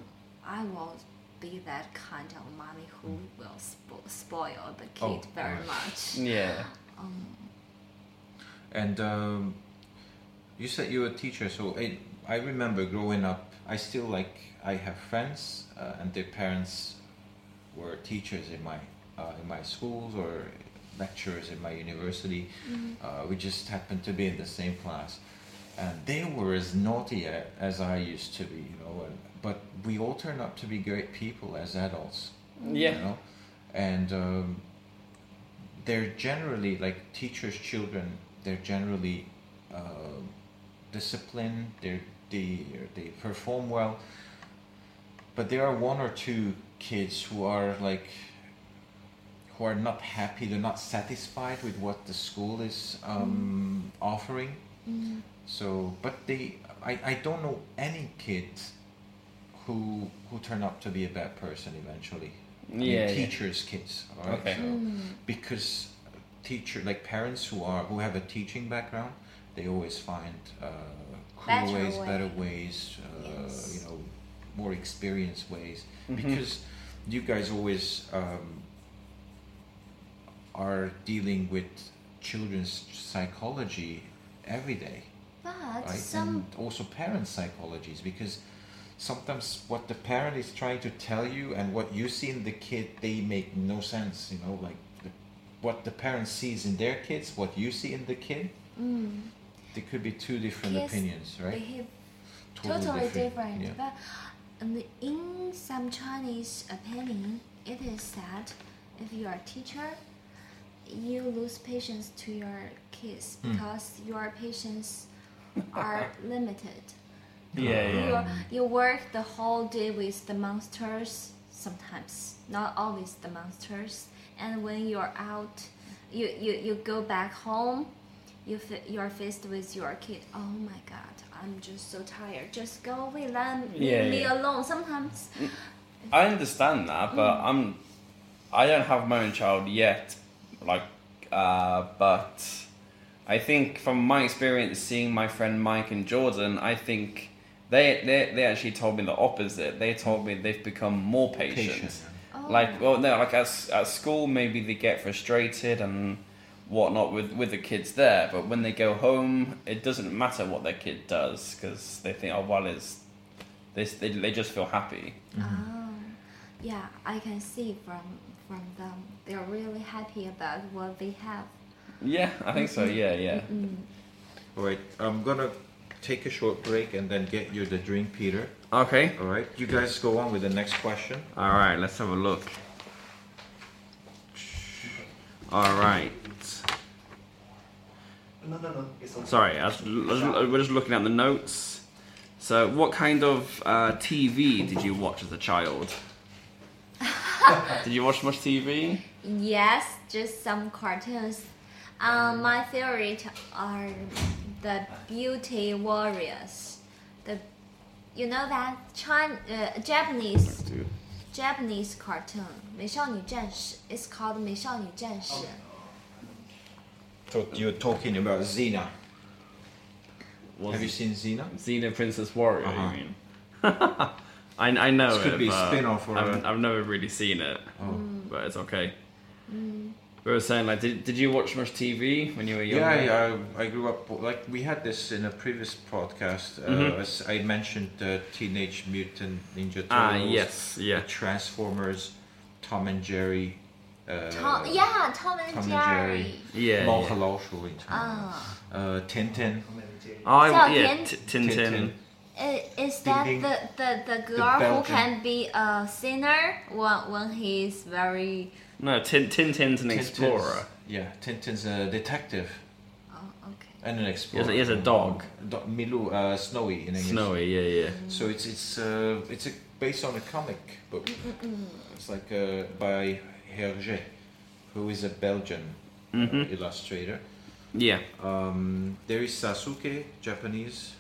I will be that kind of mommy who will spo- spoil the kid Mm. Oh, very right. much. Yeah. Um, And um, you said you were a teacher, so I, I remember growing up. I still like I have friends, uh, and their parents were teachers in my uh, in my schools or lecturers in my university. mm, Uh, we just happened to be in the same class, and they were as naughty as I used to be, you know. And, but we all turned out to be great people as adults Yeah. you know and um, they're generally like teachers children they're generally uh, disciplined they're, they they perform well but there are one or two kids who are like who are not happy they're not satisfied with what the school is um, offering mm, so but they I, I don't know any kids who who turn up to be a bad person eventually I mean, Yeah, yeah. teachers kids all right Okay. so, mm, because teacher like parents who are who have a teaching background they always find uh, cool Better ways way. better ways uh, Yes. you know more experienced ways Mhm. because you guys always um, are dealing with children's psychology every day but right? some And also parents' psychologies because sometimes what the parent is trying to tell you and what you see in the kid they make no sense. You know, like the, what the parent sees in their kids, what you see in the kid, mm, there could be two different Kids opinions, right? behave totally different. Yeah. But um, in some Chinese opinion, it is that if you are a teacher, you lose patience to your kids Hmm. because your patience are limited. Yeah, You, yeah. you work the whole day with the monsters, sometimes, not always the monsters. And when you're out, you, you, you go back home, you you're faced with your kid. Oh my God, I'm just so tired. Just go away, let Yeah, me yeah. alone. Sometimes, I understand that, but I'm I don't have my own child yet, like, uh, but I think from my experience seeing my friend Mike and Jordan, I think they they they actually told me the opposite. They told me they've become more patient. Patient. oh, Like, well, no, like at, at school, maybe they get frustrated and whatnot with, with the kids there, but when they go home, it doesn't matter what their kid does because they think, oh, well, it's this. They, they just feel happy. Oh, yeah, I can see from from them. They're really happy about what they have. Yeah, I think so. Yeah, yeah. Mm. All right, I'm gonna take a short break and then get you the drink, Peter. Okay. All right, you guys go on with the next question. All right. Let's have a look. All right. No, no, no. It's okay. Sorry, I was, I was- we're just looking at the notes. So, what kind of uh, TV did you watch as a child? did you watch much TV? Yes, just some cartoons. Um, my favorite are the Beauty Warriors. The you know that China uh, Japanese Japanese cartoon 美少女战士. It's called 美少女战士. So you were talking about Xena. Was Have you seen Xena? Xena Princess Warrior, Uh-huh. you mean? I, I know This could it, be a spin-off or I've, a- I've never really seen it, Oh. but it's okay. We were saying, like, did, did you watch much TV when you were younger? Yeah, yeah. I, I grew up like we had this in a previous podcast. Uh, Mhm. as I mentioned uh, Teenage Mutant Ninja Turtles. Ah, yes, yeah. Transformers, Tom and Jerry yeah Tom and Jerry yeah 猫和老鼠也唱啊，呃 Tintin oh yeah Tintin is that the the the girl who can be a sinner when when he's very no Tintin's an explorer yeah Tintin's a detective oh, and an explorer. He has a, dog. Milou. Uh, Snowy in English. Snowy, yeah, yeah. Mm. So it's it's uh, it's a, based on a comic book. Mm -mm. mm. It's like uh, by Hergé, who is a Belgian uh, mm-hmm. uh, illustrator. Yeah. Um, there is Sasuke, Japanese.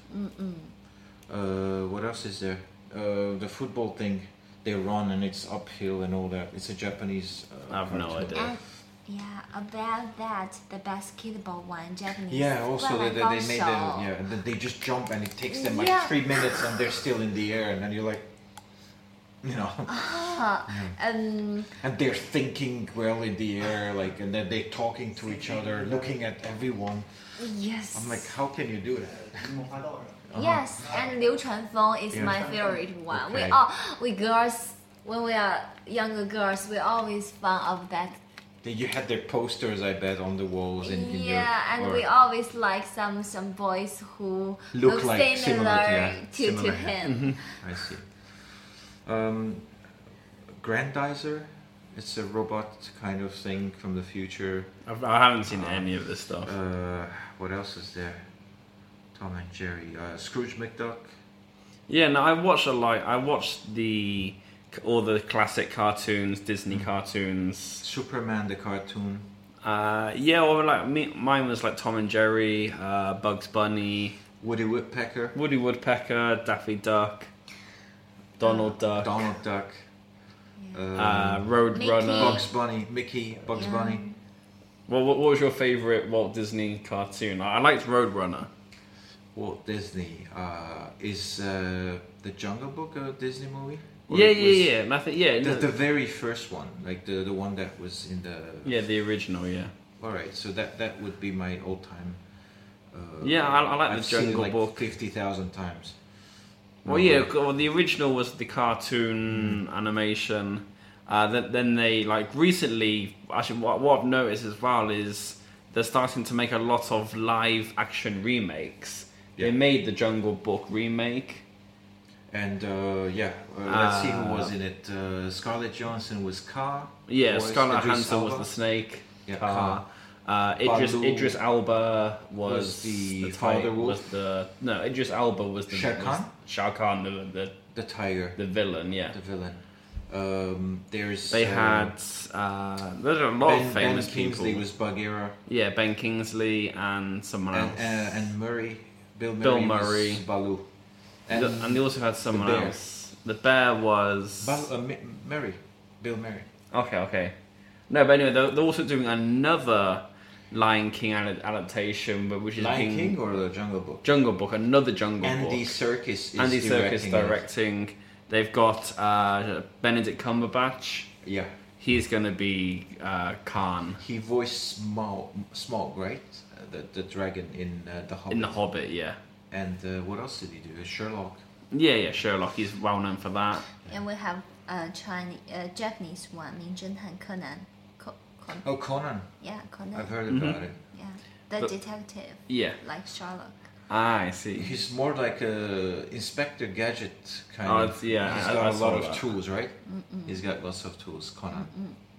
Uh, what else is there? Uh, the football thing they run and it's uphill and all that. It's a Japanese. Uh, I have no idea. Yeah, about that, the basketball one, Japanese. Yeah, also they, they, they made. Yeah, they just jump and it takes them like yeah. three minutes and they're still in the air and then you're like, you know. Ah, mm-hmm. And and they're thinking well in the air, like, and then they're talking to each other, looking at everyone. Yes. I'm like, how can you do that? Uh-huh. Yes, and Liu Chuanfeng is yeah. my favorite one. Okay. We all we girls when we are younger girls, we always fun of that. You had their posters, I bet, on the walls. In, in yeah, your, and we always like some some boys who look, look like similar, similar, yeah, to, similar, to him. Mm-hmm. I see. Um, Grendizer, it's a robot kind of thing from the future. I've, I haven't seen any of this stuff. Uh, what else is there? Tom and Jerry, uh, Scrooge McDuck. Yeah, no, I watched a lot. I watched the all the classic cartoons, Disney cartoons. Superman the cartoon. Uh, yeah, or like me, mine was like Tom and Jerry, uh, Bugs Bunny, Woody Woodpecker. Woody Woodpecker, Daffy Duck, Donald Duck, Donald Duck. Um, uh, Road Mickey. Runner. Bugs Bunny. Mickey. Bugs Yeah. Bunny. Well, what, what was your favorite Walt Disney cartoon? I, I liked Road Runner. Walt Disney. Uh, is uh, the Jungle Book a Disney movie? Or yeah, it yeah, was yeah. And I think yeah, The, no, the very first one, like the, the one that was in the. yeah, the original. Yeah, All right, so that that would be my all time. Uh, Yeah, I- I like the I've seen it Jungle like Book. fifty thousand times. Well, yeah. Well, the original was the cartoon animation. Uh, then, then they like recently. Actually, what, what I've noticed as well is they're starting to make a lot of live action remakes. They Yeah. made the Jungle Book remake. And uh, yeah, uh, let's see who Uh, was in it. Uh, Scarlett Johansson was Kaa. Yeah, Scarlett Johansson was the snake. Yeah, Kaa. Uh, Idris Idris Elba was, was the ti- Father Wolf. Was the no Idris Elba was the Shere was Khan? Shao Kahn, the, the The tiger, the villain. Yeah. the villain. Um, there's They uh, had uh, there's a lot ben, of famous ben Kingsley people. was Bagheera, Yeah, Ben Kingsley and someone and, else. uh, and Murray, Bill Murray, Bill Murray. Baloo, and, and, they also had someone bear. else. The bear was Bal- uh, Mi- Murray, Bill Murray. okay. Okay. No, but anyway, they're, they're also doing another Lion King adaptation, but which is Lion King or the Jungle Book? Jungle Book, another Jungle Andy Book. Andy Serkis. Andy Circus directing. It. They've got uh, Benedict Cumberbatch. Yeah. He's gonna be uh, Khan. He voiced Smaug, right? Uh, the, the dragon in uh, the Hobbit. In the Hobbit, yeah. And uh, what else did he do? Uh, Sherlock. Yeah, yeah, Sherlock. He's well known for that. And we have a Chinese, Japanese one, 名侦探柯南. Co- Oh, Conan. yeah, Conan. I've heard Mhm. about it. Yeah, the But- detective, Yeah. like Sherlock. Ah, I see. He's more like a Inspector Gadget kind Oh, of. yeah, He's I- got I a lot of that. tools, right? He's got lots of tools, Conan.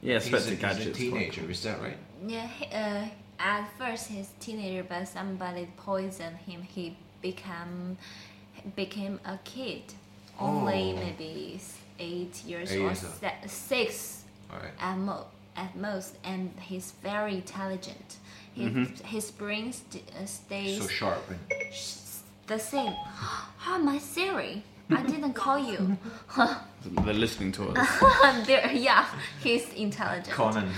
Yeah, He's a, Inspector he's a teenager, cool. is that right? Yeah, he, uh, at first he's teenager, but somebody poisoned him. He became became a kid, only Oh. maybe eight years Eight or years old. se- six Alright. at, mo- at most, and he's very intelligent. His, Mm-hmm. his brain st- uh, stays So sharp. And, sh- the same. Oh, my Siri, I didn't call you. They're listening to us. yeah, he's intelligent. Conan.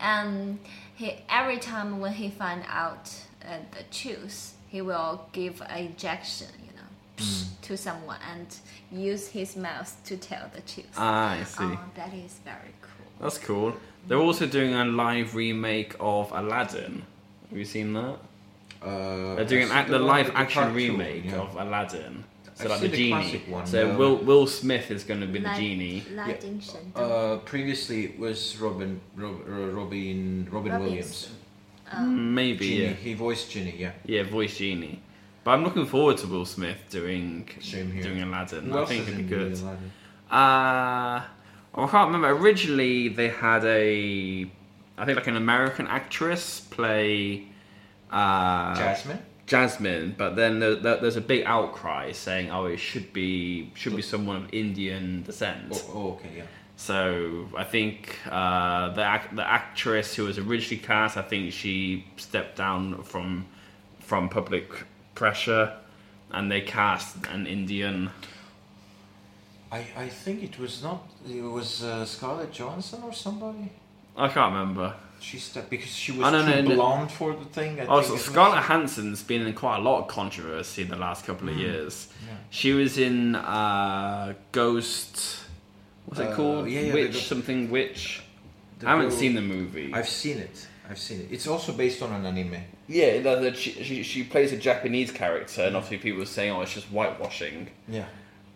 And he every time when he find out uh, the truth, he will give a injection, you know, Mm. to someone and use his mouth to tell the truth. ah, I see. Oh, that is very cool. That's cool. They're also doing a live remake of Aladdin. Have you seen that? Uh, They're doing an, I've act- seen the live the action remake yeah. of Aladdin. So I've like the the genie. classic one, so yeah. Will Will Smith is going to be the genie. Lai Yeah. Uh, previously it was Robin, Rob, uh, Robin, Robin Robin. Williams. Mm, Maybe Ginny. yeah. He voiced genie. yeah. Yeah, voice genie. But I'm looking forward to Will Smith doing Same here. doing Aladdin. Who I think it'd be good. Aladdin? Uh, I can't remember. Originally, they had a, I think like an American actress play uh, Jasmine? Jasmine, but then there, there, there's a big outcry saying, "Oh, it should be should be someone of Indian descent." Oh, oh, okay, yeah. So I think uh, the ac- the actress who was originally cast, I think she stepped down from from public pressure, and they cast an Indian. I, I think it was not. It was uh, Scarlett Johansson or somebody. I can't remember. She stepped because she was I don't too know, no. blonde for the thing. I Oh, so it was. Scarlett Johansson's been in quite a lot of controversy in the last couple of years. Yeah. She was in uh, Ghost. What's it Uh, called? yeah, yeah, Witch the- something Witch. I haven't girl- seen the movie. I've seen it. I've seen it. It's also based on an anime. Yeah, that she, she she plays a Japanese character, and obviously people were saying, "Oh, it's just whitewashing." Yeah.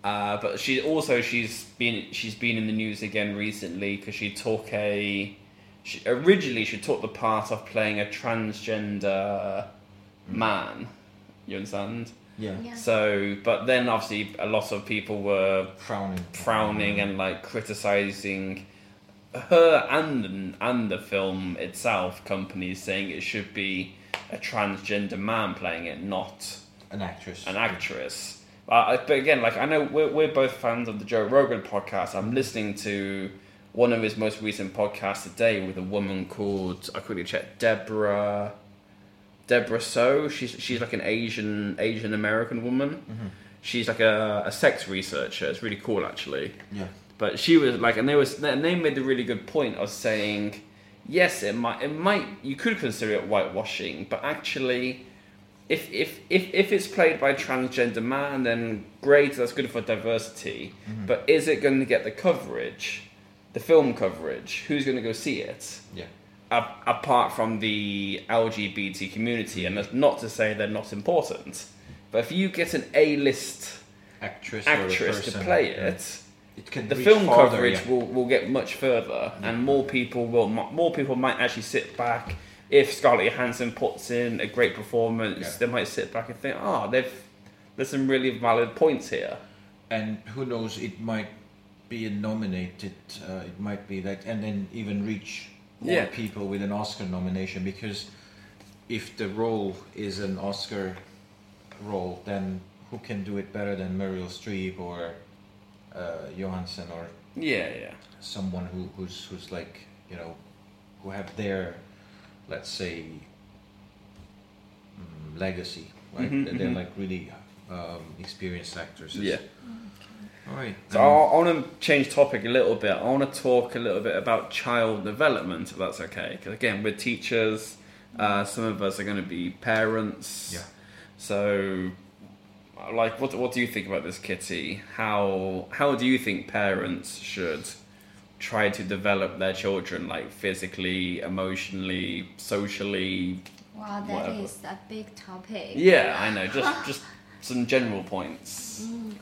Uh, but she also she's been she's been in the news again recently because she took a she, originally she took the part of playing a transgender man. You understand? Yeah. Yeah. So, but then obviously a lot of people were Frowning. frowning and like criticizing her and and the film itself. Companies saying it should be a transgender man playing it, not An actress. an actress. Uh, but, but again, like I know we're, we're both fans of the Joe Rogan podcast. I'm listening to one of his most recent podcasts today with a woman called I quickly checked Deborah Debra Soh. She's she's like an Asian Asian American woman. Mm-hmm. She's like a, a sex researcher. It's really cool actually. Yeah. But she was like, and they was, and they made the really good point of saying, yes, it might, it might, you could consider it whitewashing, but actually, if if if if it's played by a transgender man, then great, that's good for diversity. But is it going to get the coverage, the film coverage? Who's going to go see it? Yeah. A- apart from the LGBT community, and that's not to say they're not important. But if you get an A-list Actress. actress to play yeah. it, the film farther, coverage yeah. will, will get much further, and more people will more people might actually sit back. If Scarlett Johansson puts in a great performance, Yeah. they might sit back and think, "Oh, they've there's some really valid points here." and who knows it might be a nominated uh, it might be that and then even reach more Yeah. people with an oscar nomination because if the role is an oscar role then who can do it better than meryl streep or uh, Johansson or Yeah, yeah. someone who, who's who's like you know who have their let's say mm, legacy right Mhm, That they're mhm. like really um, experienced actors Yeah. all right So um, I, I want to change topic a little bit. I want to talk a little bit about child development, if that's okay. Because again, we're teachers. Uh, some of us are going to be parents. Yeah. So, like, what what do you think about this, Kitty? How how do you think parents should try to develop their children, like physically, emotionally, socially? Wow, that Whatever. is a big topic. Yeah, I know. Just just some general points. Mm,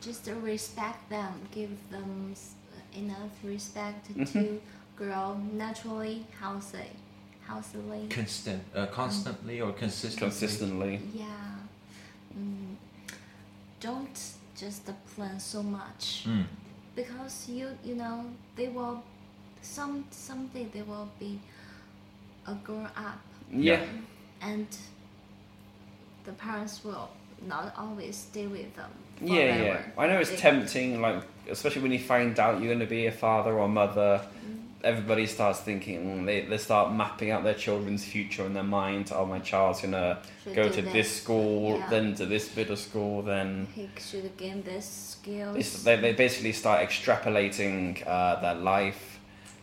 just to respect them, give them enough respect Mm-hmm. to grow naturally, healthy, healthily. constant uh, constantly or consistently Consistently. Yeah. Mm, don't just plan so much Mm. Because you you know they will some someday they will be a grown up Yeah. and the parents will not always stay with them. Yeah, yeah. I know it's tempting, like especially when you find out you're going to be a father or mother. Mm. Everybody starts thinking mm, they they start mapping out their children's future in their mind. Oh, my child's gonna Should go to this. this school, Yeah. then to this bit of school, then He should gain this skills. they they basically start extrapolating uh, their life.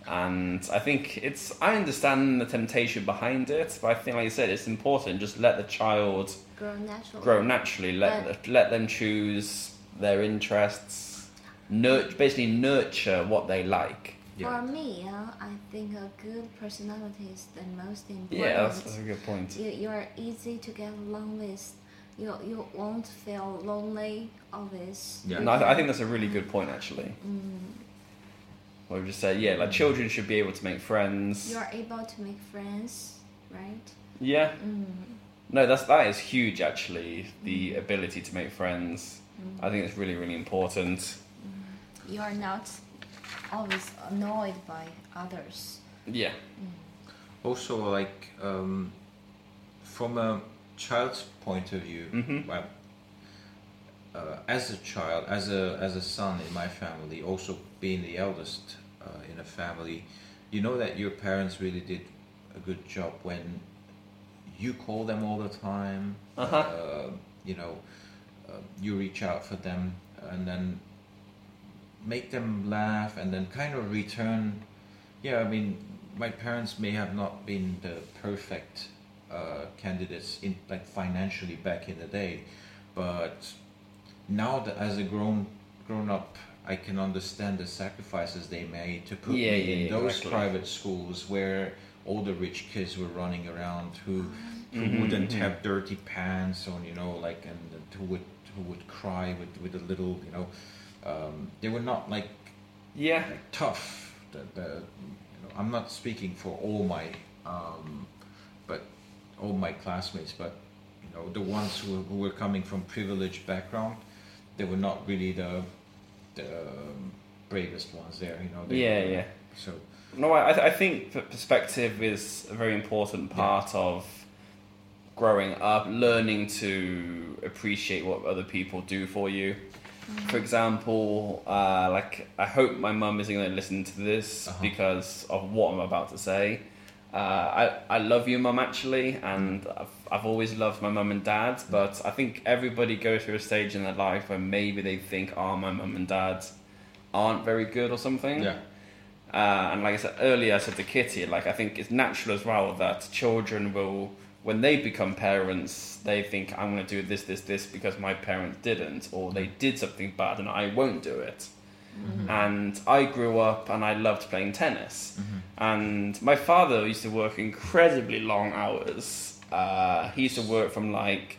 And I think it's I understand the temptation behind it, but I think, like you said, it's important. Just let the child grow naturally. grow naturally. Let But- let them choose their interests. Nurt, basically nurture what they like. Yeah. For me, uh, I think a good personality is the most important. Yeah, that's, that's a good point. you, you're easy to get along with. You, you won't feel lonely always. Yeah. No, I, I think that's a really good point, actually. Mm, What we just said, yeah, like children should be able to make friends. you're able to make friends, right? Yeah, Mm, no, that's that is huge, actually. The ability to make friends, mm. I think it's really, really important. You are not always annoyed by others. Yeah, also like um, from a child's point of view Mhm. well uh, as a child as a as a son in my family also being the eldest uh, in a family you know that your parents really did a good job when you call them all the time Uh-huh. uh, you know uh, you reach out for them and then make them laugh and then kind of return yeah i mean my parents may have not been the perfect uh, candidates in like financially back in the day but now that as a grown grown up i can understand the sacrifices they made to put Yeah, me yeah, in yeah, those exactly. private schools where all the rich kids were running around who who Mhm, wouldn't mhm. have dirty pants on you know like and who would who would cry with with a little you know um, they were not like yeah, like tough. The, the, you know, I'm not speaking for all my, um, but all my classmates, but you know, the ones who, who were coming from privileged background, they were not really the, the um, bravest ones there. You know. They yeah, yeah. So No, I, I think perspective is a very important part of growing up, learning to appreciate what other people do for you. For example, uh, like I hope my mum isn't going to listen to this Uh-huh. because of what I'm about to say. Uh, I I love you, mum, actually, and I've, I've always loved my mum and dad. But I think everybody goes through a stage in their life where maybe they think, "Oh, my mum and dad aren't very good" or something. yeah, Uh, and like I said earlier, I said to Kitty, like I think it's natural as well that children will, when they become parents, they think I'm going to do this, this, this because my parents didn't, or they mm. did something bad and I won't do it. Mm-hmm. And I grew up and I loved playing tennis. Mm-hmm. And my father used to work incredibly long hours. Uh, he used to work from like,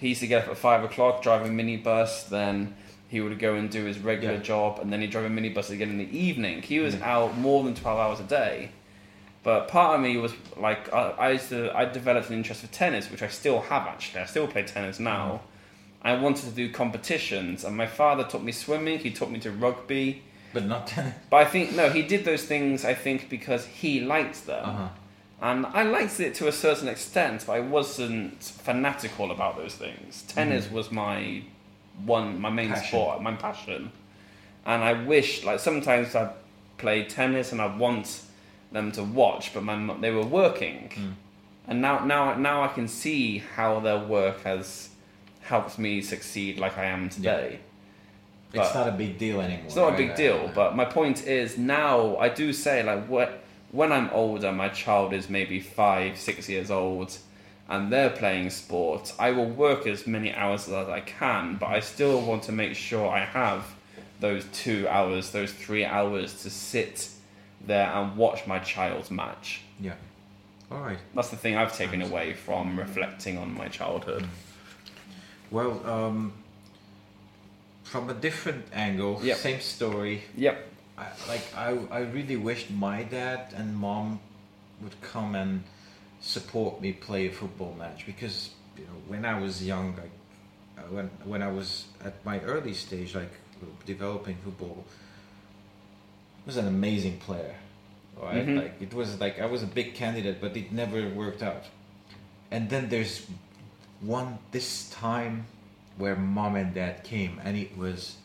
he used to get up at five o'clock, drive a minibus, then he would go and do his regular Yeah. job, and then he'd drive a minibus again in the evening. He was mm. out more than 12 hours a day. But part of me was like, I, I used to, I developed an interest for tennis, which I still have actually. I still play tennis now. I wanted to do competitions, and my father taught me swimming, he taught me to rugby. but not. Tennis. But I think, no, he did those things, I think, because he liked them. uh-huh. And I liked it to a certain extent, but I wasn't fanatical about those things. Tennis was my one, my main Passion. sport, my passion. and I wish like sometimes I play tennis and I want them to watch, but my they were working, Mm. and now now now I can see how their work has helped me succeed like I am today. It's not a big deal anymore. It's not a right? big deal, Uh, but my point is now I do say like what when I'm older, my child is maybe five, six years old, and they're playing sports. I will work as many hours as I can, but I still want to make sure I have those two hours, those three hours to sit there and watch my child's match. yeah. All right. That's the thing I've taken away from reflecting on my childhood. Well, um, from a different angle, Yep. same story. Yep. I, like I, I really wished my dad and mom would come and support me play a football match because you know when I was young, like uh, when when I was at my early stage, like developing football, was an amazing player, right? Mhm. Like it was like I was a big candidate, but it never worked out. And then there's one this time where mom and dad came, and it was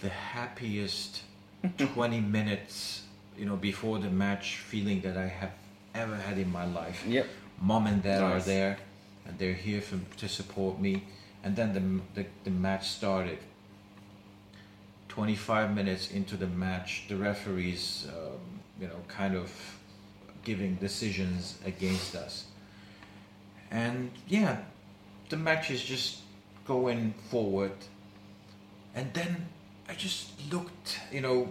the happiest 20 minutes, you know, before the match feeling that I have ever had in my life. Yep. Mom and dad are there, and they're here for, to support me. And then the, the, the match started. 25 minutes into the match, the referees, um, you know, kind of giving decisions against us. And yeah, the match is just going forward. And then I just looked, you know,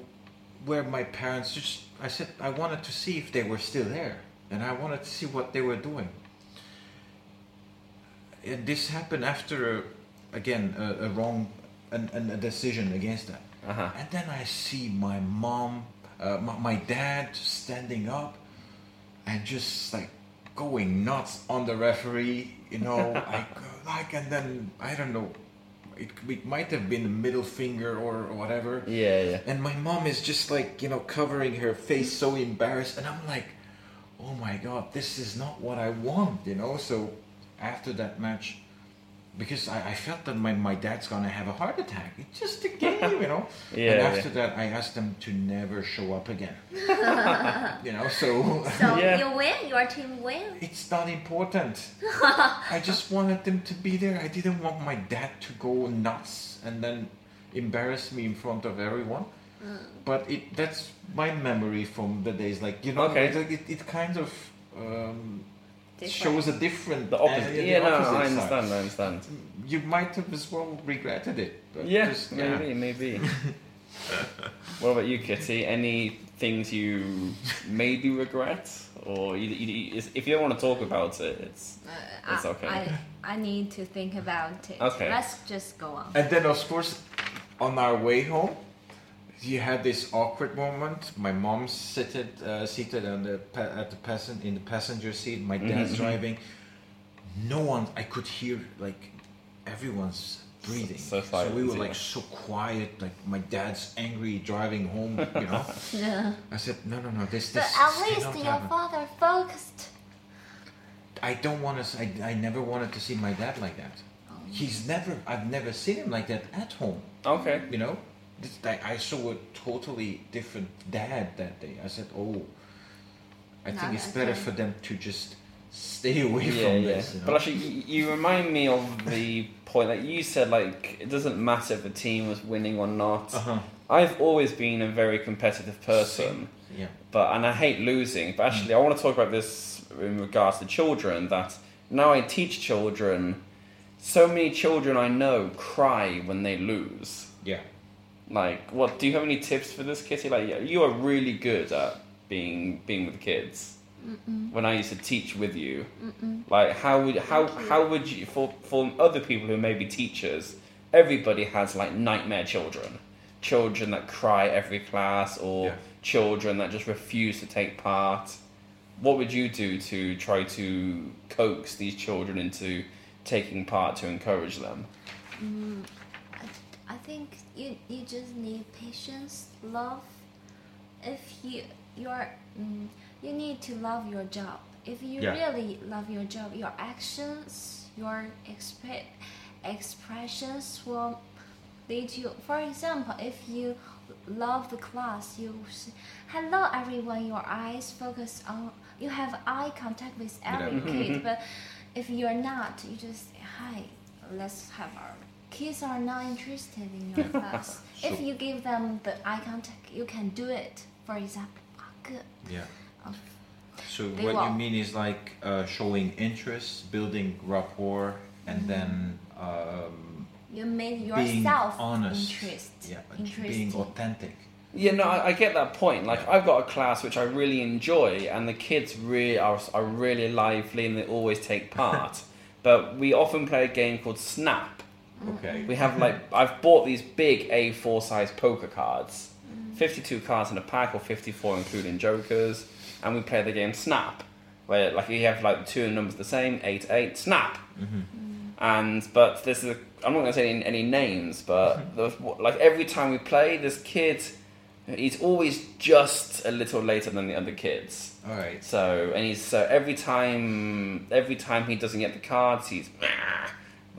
where my parents just, I said, I wanted to see if they were still there. And I wanted to see what they were doing. And this happened after, again, a, a wrong, an, an, a decision against that. Uh-huh. And then I see my mom, uh, my, my dad standing up and just like going nuts on the referee, you know, like, like, and then I don't know, it, it might have been a middle finger or whatever. Yeah, yeah. And my mom is just like, you know, covering her face, so embarrassed. And I'm like, oh my god, this is not what I want, you know? So after that match, because I, I felt that my, my dad's gonna have a heart attack. It's just a game, you know? Yeah, and yeah. after that, I asked them to never show up again. you know, so So Yeah. you win, your team win. it's not important. I just wanted them to be there. I didn't want my dad to go nuts and then embarrass me in front of everyone. But it that's my memory from the days. Like you know, Okay. it's like it, it kind of um, Different. shows a different. The opposite. uh, the yeah, no, opposite I side. understand. I understand. You might have as well regretted it. But Yeah, just- maybe, maybe. what about you, Kitty? Any things you maybe regret, or you, you, you- if you don't want to talk about it, it's Uh, It's I- okay. I, I need to think about it. Okay. Let's just go on. And then, of course, on our way home, you had this awkward moment. My mom's seated, uh, seated on the pa- at the passen- in the passenger seat. My dad's Mhm, mhm. driving. No one. I could hear like everyone's breathing. So we silent, so we were yeah. like so quiet. Like my dad's angry driving home. You know. Yeah. I said, no, no, no. This, But this. at least your happen." father focused. I don't want to. I, I never wanted to see my dad like that. He's never. I've never seen him like that at home. okay. You know, this, I, I saw a totally different dad that day. I said, "Oh, I No, think it's okay. better for them to just stay away Yeah, from yeah. this." You know? But actually, you, you remind me of the point that you said. Like, it doesn't matter if a team was winning or not. uh-huh. I've always been a very competitive person. Yeah. but and I hate losing. But actually, I want to talk about this in regards to children. That now I teach children. So many children I know cry when they lose. Yeah. Like, what do you have any tips for this, Kitty? Like, you are really good at being being with kids. When I used to teach with you, like how would how how would you for for other people who may be teachers? Everybody has like nightmare children, children that cry every class, or Yeah. children that just refuse to take part. What would you do to try to coax these children into taking part to encourage them? I think you you just need patience, love. If you you're mm, you need to love your job. If you Yeah. really love your job, your actions, your exp- expressions will lead you. For example, if you love the class, you say, hello everyone. Your eyes focus on. You have eye contact with every Yeah. kid, but if you're not, you just hi. Let's have our. Kids are not interested in your class. if you give them the eye contact, you can do it. For example, good. Yeah. Um, So They what you mean is like uh, showing interest, building rapport, and Mm-hmm. then um, You made being yourself honest. interest. Yeah, being authentic. Yeah, no, I, I get that point. Like, I've got a class which I really enjoy, and the kids really are, are really lively and they always take part. but we often play a game called Snap. Okay. We have like I've bought these big A4 size poker cards, 52 cards in a pack or 54 including jokers, and we play the game Snap, where like you have like two numbers the same, eight eight Snap, mm-hmm. and but this is I'm not gonna say any, any names, but the, like every time we play, this kid, he's always just a little later than the other kids. All right. So and he's so every time every time he doesn't get the cards, he's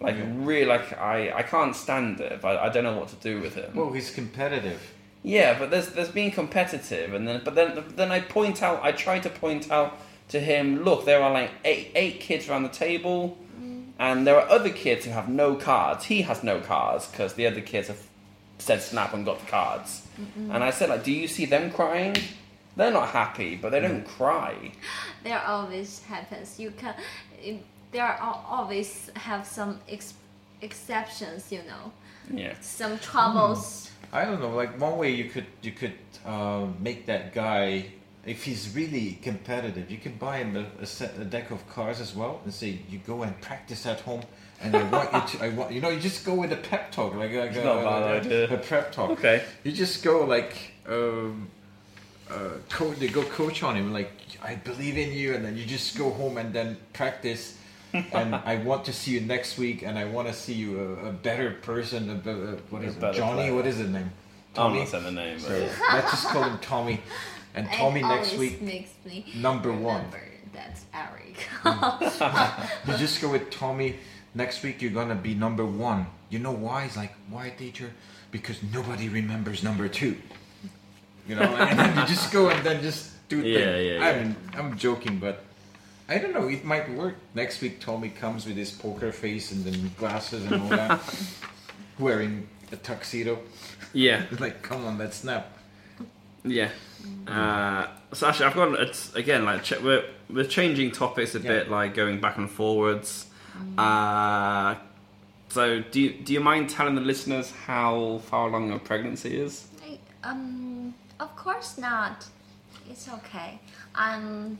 like Yeah. really like I I can't stand it, but I don't know what to do with him. Well, he's competitive. yeah, but there's there's being competitive, and then but then then I point out I try to point out to him, look, there are like eight eight kids around the table, mm. and there are other kids who have no cards. He has no cards because the other kids have said snap and got the cards. And I said like, do you see them crying? They're not happy, but they don't mm. cry. there always happens. You can. It, there are always have some ex, exceptions. You know, Yeah. some troubles. I don't know. Like one way you could you could uh, make that guy if he's really competitive. You can buy him a, a, set, a deck of cards as well and say you go and practice at home. And I want you to. I want you know. You just go with a pep talk, like, like a, not a a- a prep talk. Okay. You just go like um, uh, coach. They go coach on him like I believe in you, and then you just go home and then practice. And I want to see you next week, and I want to see you a, a better person. A, be- uh, A is it? Johnny? player. What is his name? I'm not saying the name. But So let's just call him Tommy. And Tommy it next week, makes me number one. remember That's Eric. you just go with Tommy. Next week you're gonna be number one. You know why? It's like why, teacher? Because nobody remembers number two. You know, and then you just go and then just do Yeah, things. yeah, I yeah. mean, I'm joking, but I don't know. It might work. Next week Tommy comes with his poker face and then glasses and all that, wearing a tuxedo. yeah. Like, come on, let's snap. Yeah. Uh, so actually, I've got it's again like ch- we're we're changing topics a Yeah. bit, like going back and forwards. Uh, so do you, do you mind telling the listeners how far along your pregnancy is? I- um, of course not. It's okay. I'm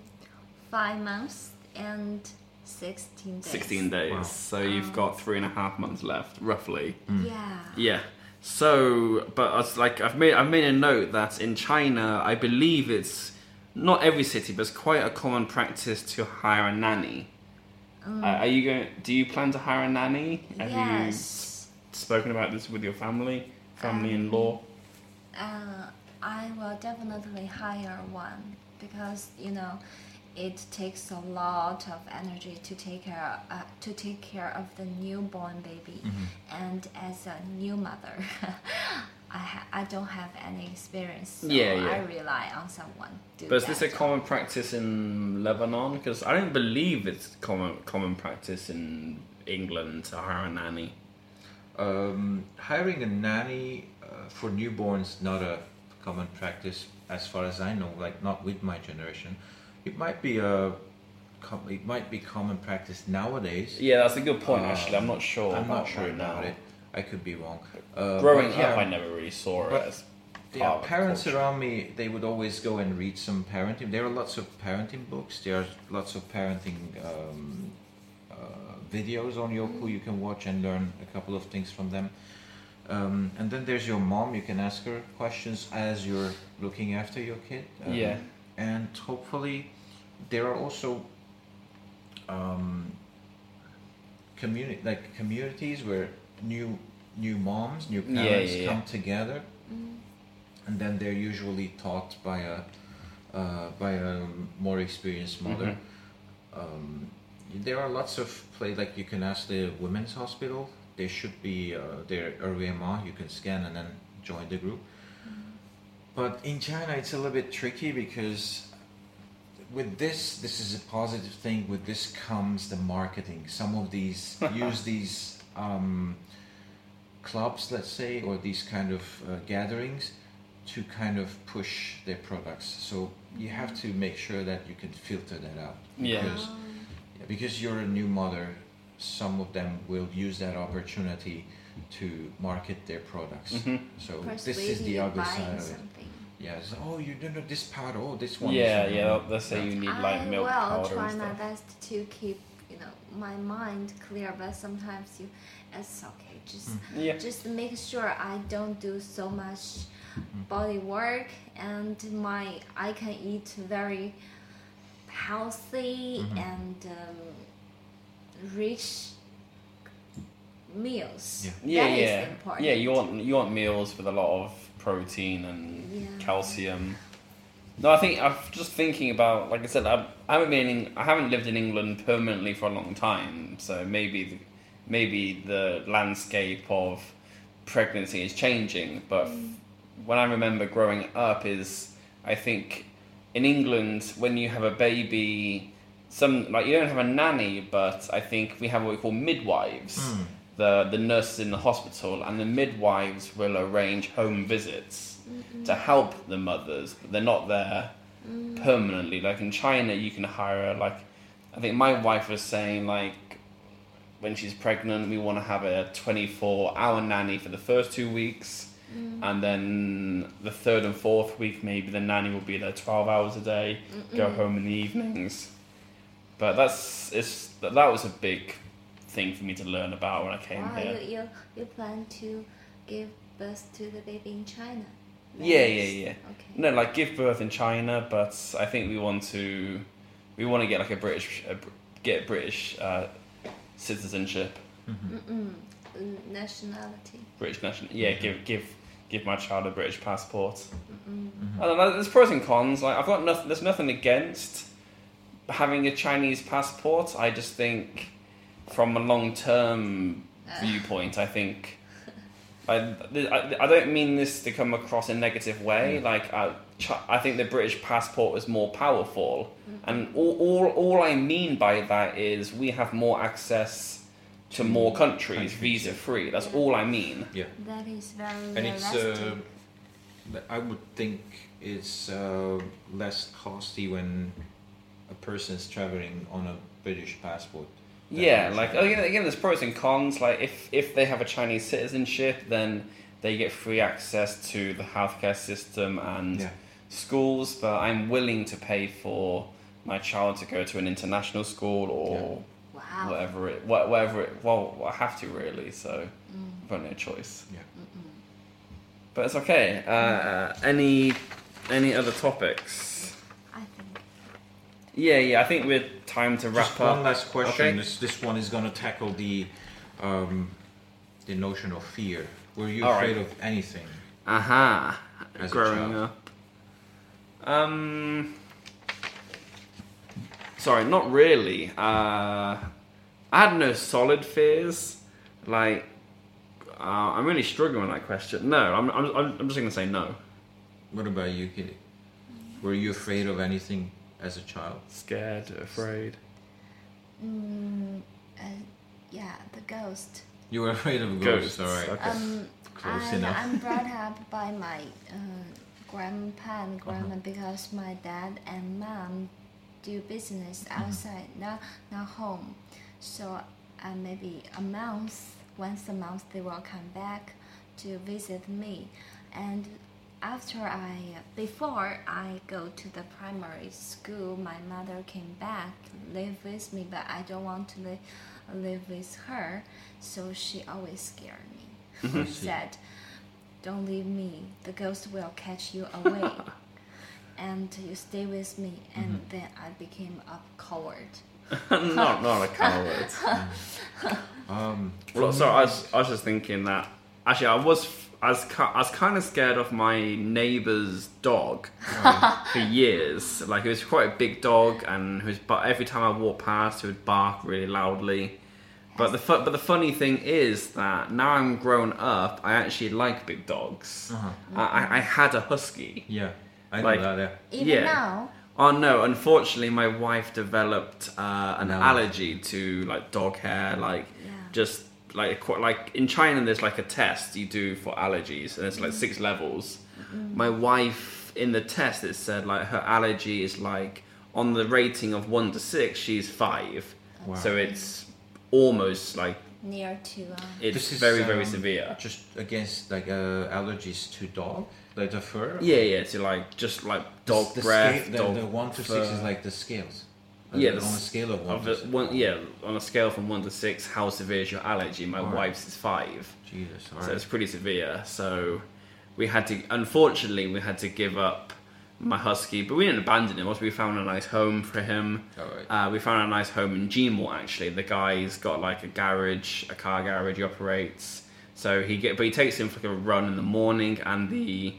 five months and sixteen days. Sixteen days. Wow. So you've got three and a half months left, roughly. Yeah. Yeah. So, but it's like I've made I've made a note that in China, I believe it's not every city, but it's quite a common practice to hire a nanny. Uh, are you going? Do you plan to hire a nanny? Have yes. you spoken about this with your family, family-in-law? Uh, I will definitely hire one because you know it takes a lot of energy to take care uh, to take care of the newborn baby, and as a new mother, I ha- I don't have any experience. So Yeah, yeah. I rely on someone. Do But is this a that. common practice in Lebanon? Because I don't believe it's common common practice in England to hire a nanny. Um, hiring a nanny uh, for newborns not a common practice as far as I know. Like not with my generation. It might be a it might be common practice nowadays. Yeah, that's a good point. Uh, Actually, I'm not sure. I'm not sure about it. I could be wrong. Uh, Growing yeah, up, I never really saw it as Yeah, parents culture. around me, they would always go and read some parenting. There are lots of parenting books. There are lots of parenting um, uh, videos on Youku you can watch and learn a couple of things from them. Um, and then there's your mom. You can ask her questions as you're looking after your kid. Um, Yeah. And hopefully, there are also um, community like communities where new new moms, new parents yeah, yeah. come together and then they're usually taught by a uh, by a more experienced mother. Mm-hmm. Um, there are lots of play like you can ask the women's hospital. There should be uh, their RVMA. You can scan and then join the group. But in China, it's a little bit tricky because with this, this is a positive thing. With this comes the marketing. Some of these use these um, clubs, let's say, or these kind of uh, gatherings to kind of push their products. So you have to make sure that you can filter that out. Yeah. Because, yeah, because you're a new mother, some of them will use that opportunity to market their products. Mhm. So Persuade this is the other side of it. something. Yes. Oh, you don't know this powder. Oh, this one. Yeah, is, yeah. let's They'll say you need like I milk will powder try my best to keep you know my mind clear, but sometimes you it's okay. Just Hmm. Yeah. just make sure I don't do so much Mm-hmm. body work and my I can eat very healthy Mhm. and um, rich meals. Yeah. Yeah, That is yeah, important. yeah. You want you want meals with a lot of protein and Yeah. calcium. No, I think I'm just thinking about, like I said, I, I haven't been, in, I haven't lived in England permanently for a long time, so maybe, the, maybe the landscape of pregnancy is changing. But f- when I remember growing up, is I think in England when you have a baby, some like you don't have a nanny, but I think we have what we call midwives Mm. The the nurses in the hospital and the midwives will arrange home visits mm-hmm. to help the mothers but they're not there mm. permanently. Like in china you can hire like i think my wife was saying like when she's pregnant we want to have a 24 hour nanny for the first two weeks mm. and then the third and fourth week maybe the nanny will be there 12 hours a day go home in the evenings. But that's it's that was a big thing for me to learn about when i came Wow, here you, you you plan to give birth to the baby in China? Yeah, Nice. yeah, yeah. Okay. No, like give birth in China, but I think we want to, we want to get like a British, a, get British uh, citizenship, Mm-mm. Mm, Nationality. British national. Yeah, give give give my child a British passport. Mm-mm. I don't know. There's pros and cons. Like I've got nothing. There's nothing against having a Chinese passport. I just think, from a long term viewpoint, I think. I, I, I don't mean this to come across in a negative way. Like I, I think the British passport is more powerful, and all, all all I mean by that is we have more access to more countries, Countries, visa free. That's Yeah. all I mean. Yeah. That is very And it's uh, I would think it's uh, less costly when a person is traveling on a British passport. Than Yeah, like Chinese. again, again, there's pros and cons. Like if if they have a Chinese citizenship, then they get free access to the healthcare system and Yeah. schools. But I'm willing to pay for my child to go to an international school or wow. whatever it, wha- whatever it. Well, I have to really, so Mm. I've got no choice. Yeah. But it's okay. Uh, any any other topics? Yeah, yeah. I think we're time to wrap Just up. one last question. Okay. This this one is going to tackle the um, the notion of fear. Were you All afraid right. of anything? Aha. A Growing up. Um. Sorry, not really. Uh, I had no solid fears. Like, uh, I'm really struggling with that question. No, I'm, I'm, I'm just going to say no. What about you, Kitty? Were you afraid of anything as a child? Scared, afraid. Mm, uh, yeah, the ghost. You were afraid of ghosts, Ghosts, all right. okay. Um, Close I, enough. I'm brought up by my uh, grandpa and grandma Uh-huh. because my dad and mom do business Mm-hmm. outside, not not home. So uh, maybe a month, once a month, they will come back to visit me, and after I before I go to the primary school, my mother came back live with me, but I don't want to live live with her, so she always scared me. She said, "Don't leave me. The ghost will catch you away." and you stay with me, and Mm-hmm. then I became a coward. not, not a coward. Um, Well, sorry, I was, I was just thinking that. Actually, I was, I was, I was kind of scared of my neighbour's dog for years. Like, it was quite a big dog, and was, but every time I walked past, he would bark really loudly. But the fu- but the funny thing is that now I'm grown up, I actually like big dogs. Uh-huh. I, I, I had a husky. Yeah, I Like- know that. Yeah. Even Yeah. now, Oh no! Unfortunately, my wife developed uh, an No. allergy to like dog hair. Like Yeah. just like like in China, there's like a test you do for allergies, and it's like six levels. My wife in the test it said like her allergy is like on the rating of one to six, she's five. Wow. So it's almost like near to um, it's This is, very very um, severe. Just against like uh, allergies to dog, like the fur. Yeah, yeah. So like just like dog the breath, Scale, dog the, the one to fur. six is like the scales. Uh, Yeah, on a scale of one Of to a, six. one, yeah, on a scale from one to six, how severe is your allergy? My Alright. wife's is five, Jesus, so alright. it's pretty severe. So we had to, unfortunately, we had to give up my husky, but we didn't abandon him. Also, we found a nice home for him. Uh, we found a nice home in Jimo. Actually, the guy's got like a garage, a car garage. He operates. So he get, but he takes him for like a run in the morning and the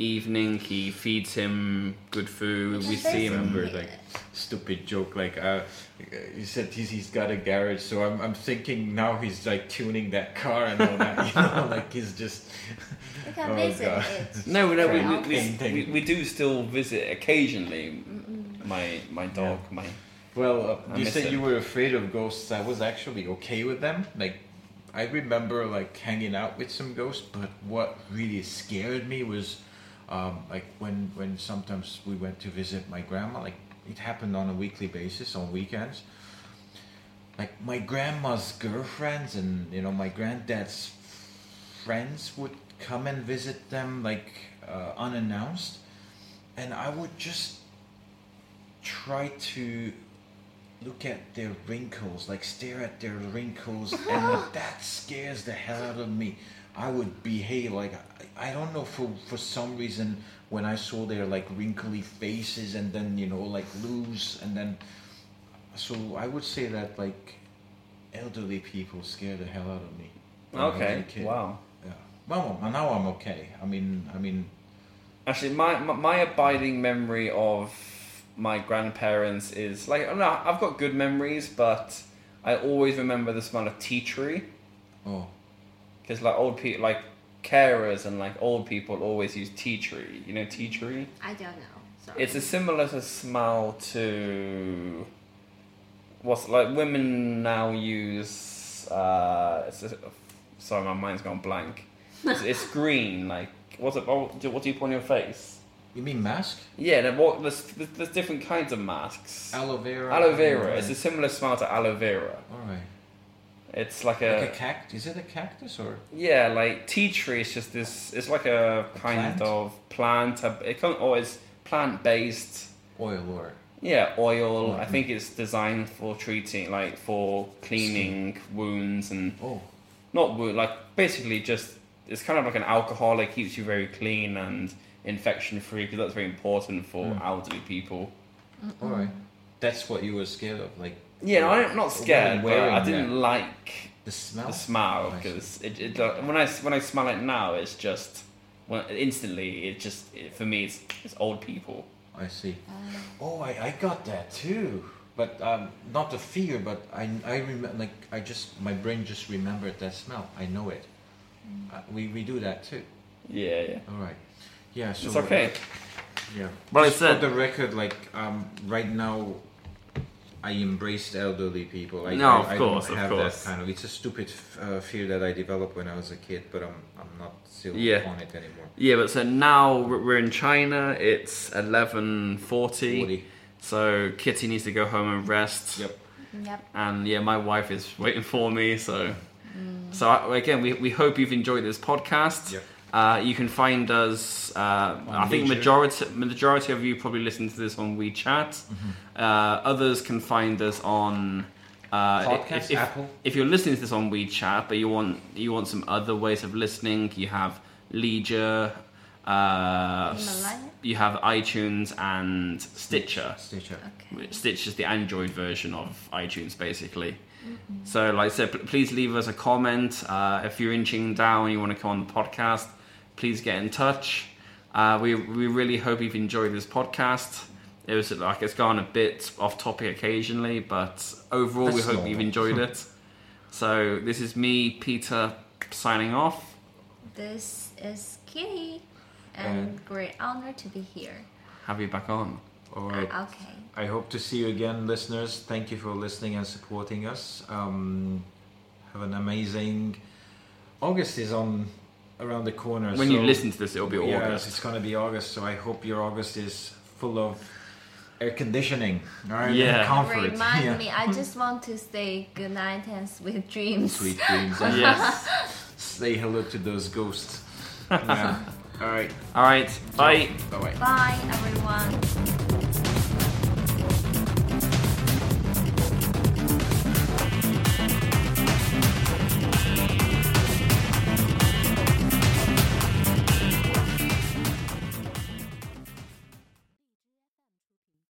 evening. He feeds him good food. We see him. remember like stupid joke like uh you said he's, he's got a garage so I'm, I'm thinking now he's like tuning that car and all that you know like he's just you can Oh, visit God. it. No, no, we, we, we, we, we do still visit occasionally. My my dog, my well uh, you said it. you were afraid of ghosts I was actually okay with them like I remember like hanging out with some ghosts but what really scared me was um, like when when sometimes we went to visit my grandma like it happened on a weekly basis on weekends. Like my grandma's girlfriends and you know my granddad's friends would come and visit them like uh, unannounced. And i would just try to look at their wrinkles like stare at their wrinkles and that scares the hell out of me i would behave like i, don't know for for some reason when i saw their like wrinkly faces and then you know like loose and then so I would say that like elderly people scare the hell out of me. when I was a okay. Wow. Yeah. Well, now I'm okay. I mean, I mean, Actually, my, my my abiding memory of my grandparents is like no, I've got good memories, but I always remember the smell of tea tree oh, because like old people, like carers and like old people always use tea tree. You know tea tree. I don't know. Sorry. It's a similar to smell to what's like women now use. Uh, it's a, sorry, my mind's gone blank. It's, it's green. Like what's it? What do, what do you put on your face? you mean mask? Yeah, there- what, there's, there's there's different kinds of masks. Aloe vera. Aloe vera. Right. It's a similar smell to aloe vera. All right. It's like a, Like a cactus? Is it a cactus or? yeah, like tea tree. It's just this. It's like a kind plant? of plant. It can't always plant based. Oil or Yeah, oil. I Mhm. think it's designed for treating, like for cleaning wounds and oh, not wound, like basically just it's kind of like an alcohol. It keeps you very clean and infection free because that's very important for Mm. elderly people. all right. That's what you were scared of, like Yeah, no, I'm not scared, but I didn't that. like the smell. the smell because it, it uh, when I when I smell it now, it's just when instantly it just it, for me it's it's old people. I see. Um, Oh, I, I got that too. But um, not the fear, but I I remember like I just my brain just remembered that smell. I know it. Mm. Uh, we we do that too. Yeah, yeah. All right. Yeah. So It's okay. Yeah. Well, I said- for the record, like um, right now, I embraced elderly people. I, No, I, of I course, don't of have course. that kind of. It's a stupid uh, fear that I developed when I was a kid, but I'm I'm not still Yeah. on it anymore. Yeah, but so now we're we're in China. It's eleven forty. Woody. So Kitty needs to go home and rest. Yep. Yep. And yeah, my wife is waiting for me. So, so I, again, we, we hope you've enjoyed this podcast. Yep. Uh, you can find us. Uh, I think WeChat. majority majority of you probably listen to this on WeChat. Mm-hmm. Uh, others can find us on. Uh, Podcast, if, if, Apple. if you're listening to this on WeChat, but you want you want some other ways of listening, you have Leisure, uh, you have iTunes and Stitcher. Stitcher. Okay. Stitch is the Android version of iTunes, basically. So, like I said, p- please leave us a comment. Uh, if you're in Qingdao and you want to come on the podcast, please get in touch. Uh, we we really hope you've enjoyed this podcast. It was like it's gone a bit off topic occasionally, but overall, we hope normal. you've enjoyed it. So this is me, Peter, signing off. This is Kitty, and great honor to be here. Have you back on. All right. Okay. I hope to see you again, listeners. Thank you for listening and supporting us. Um, have an amazing. August is on around the corner. When you listen to this, it'll be Yes, August. it's gonna be August, so I hope your August is full of air conditioning. All right, Yeah. and comfort. Remind yeah. me, I just want to say good night and sweet dreams. Sweet dreams. and Yes. Say hello to those ghosts. Yeah. All right. All right. Bye. Bye bye. Bye, everyone.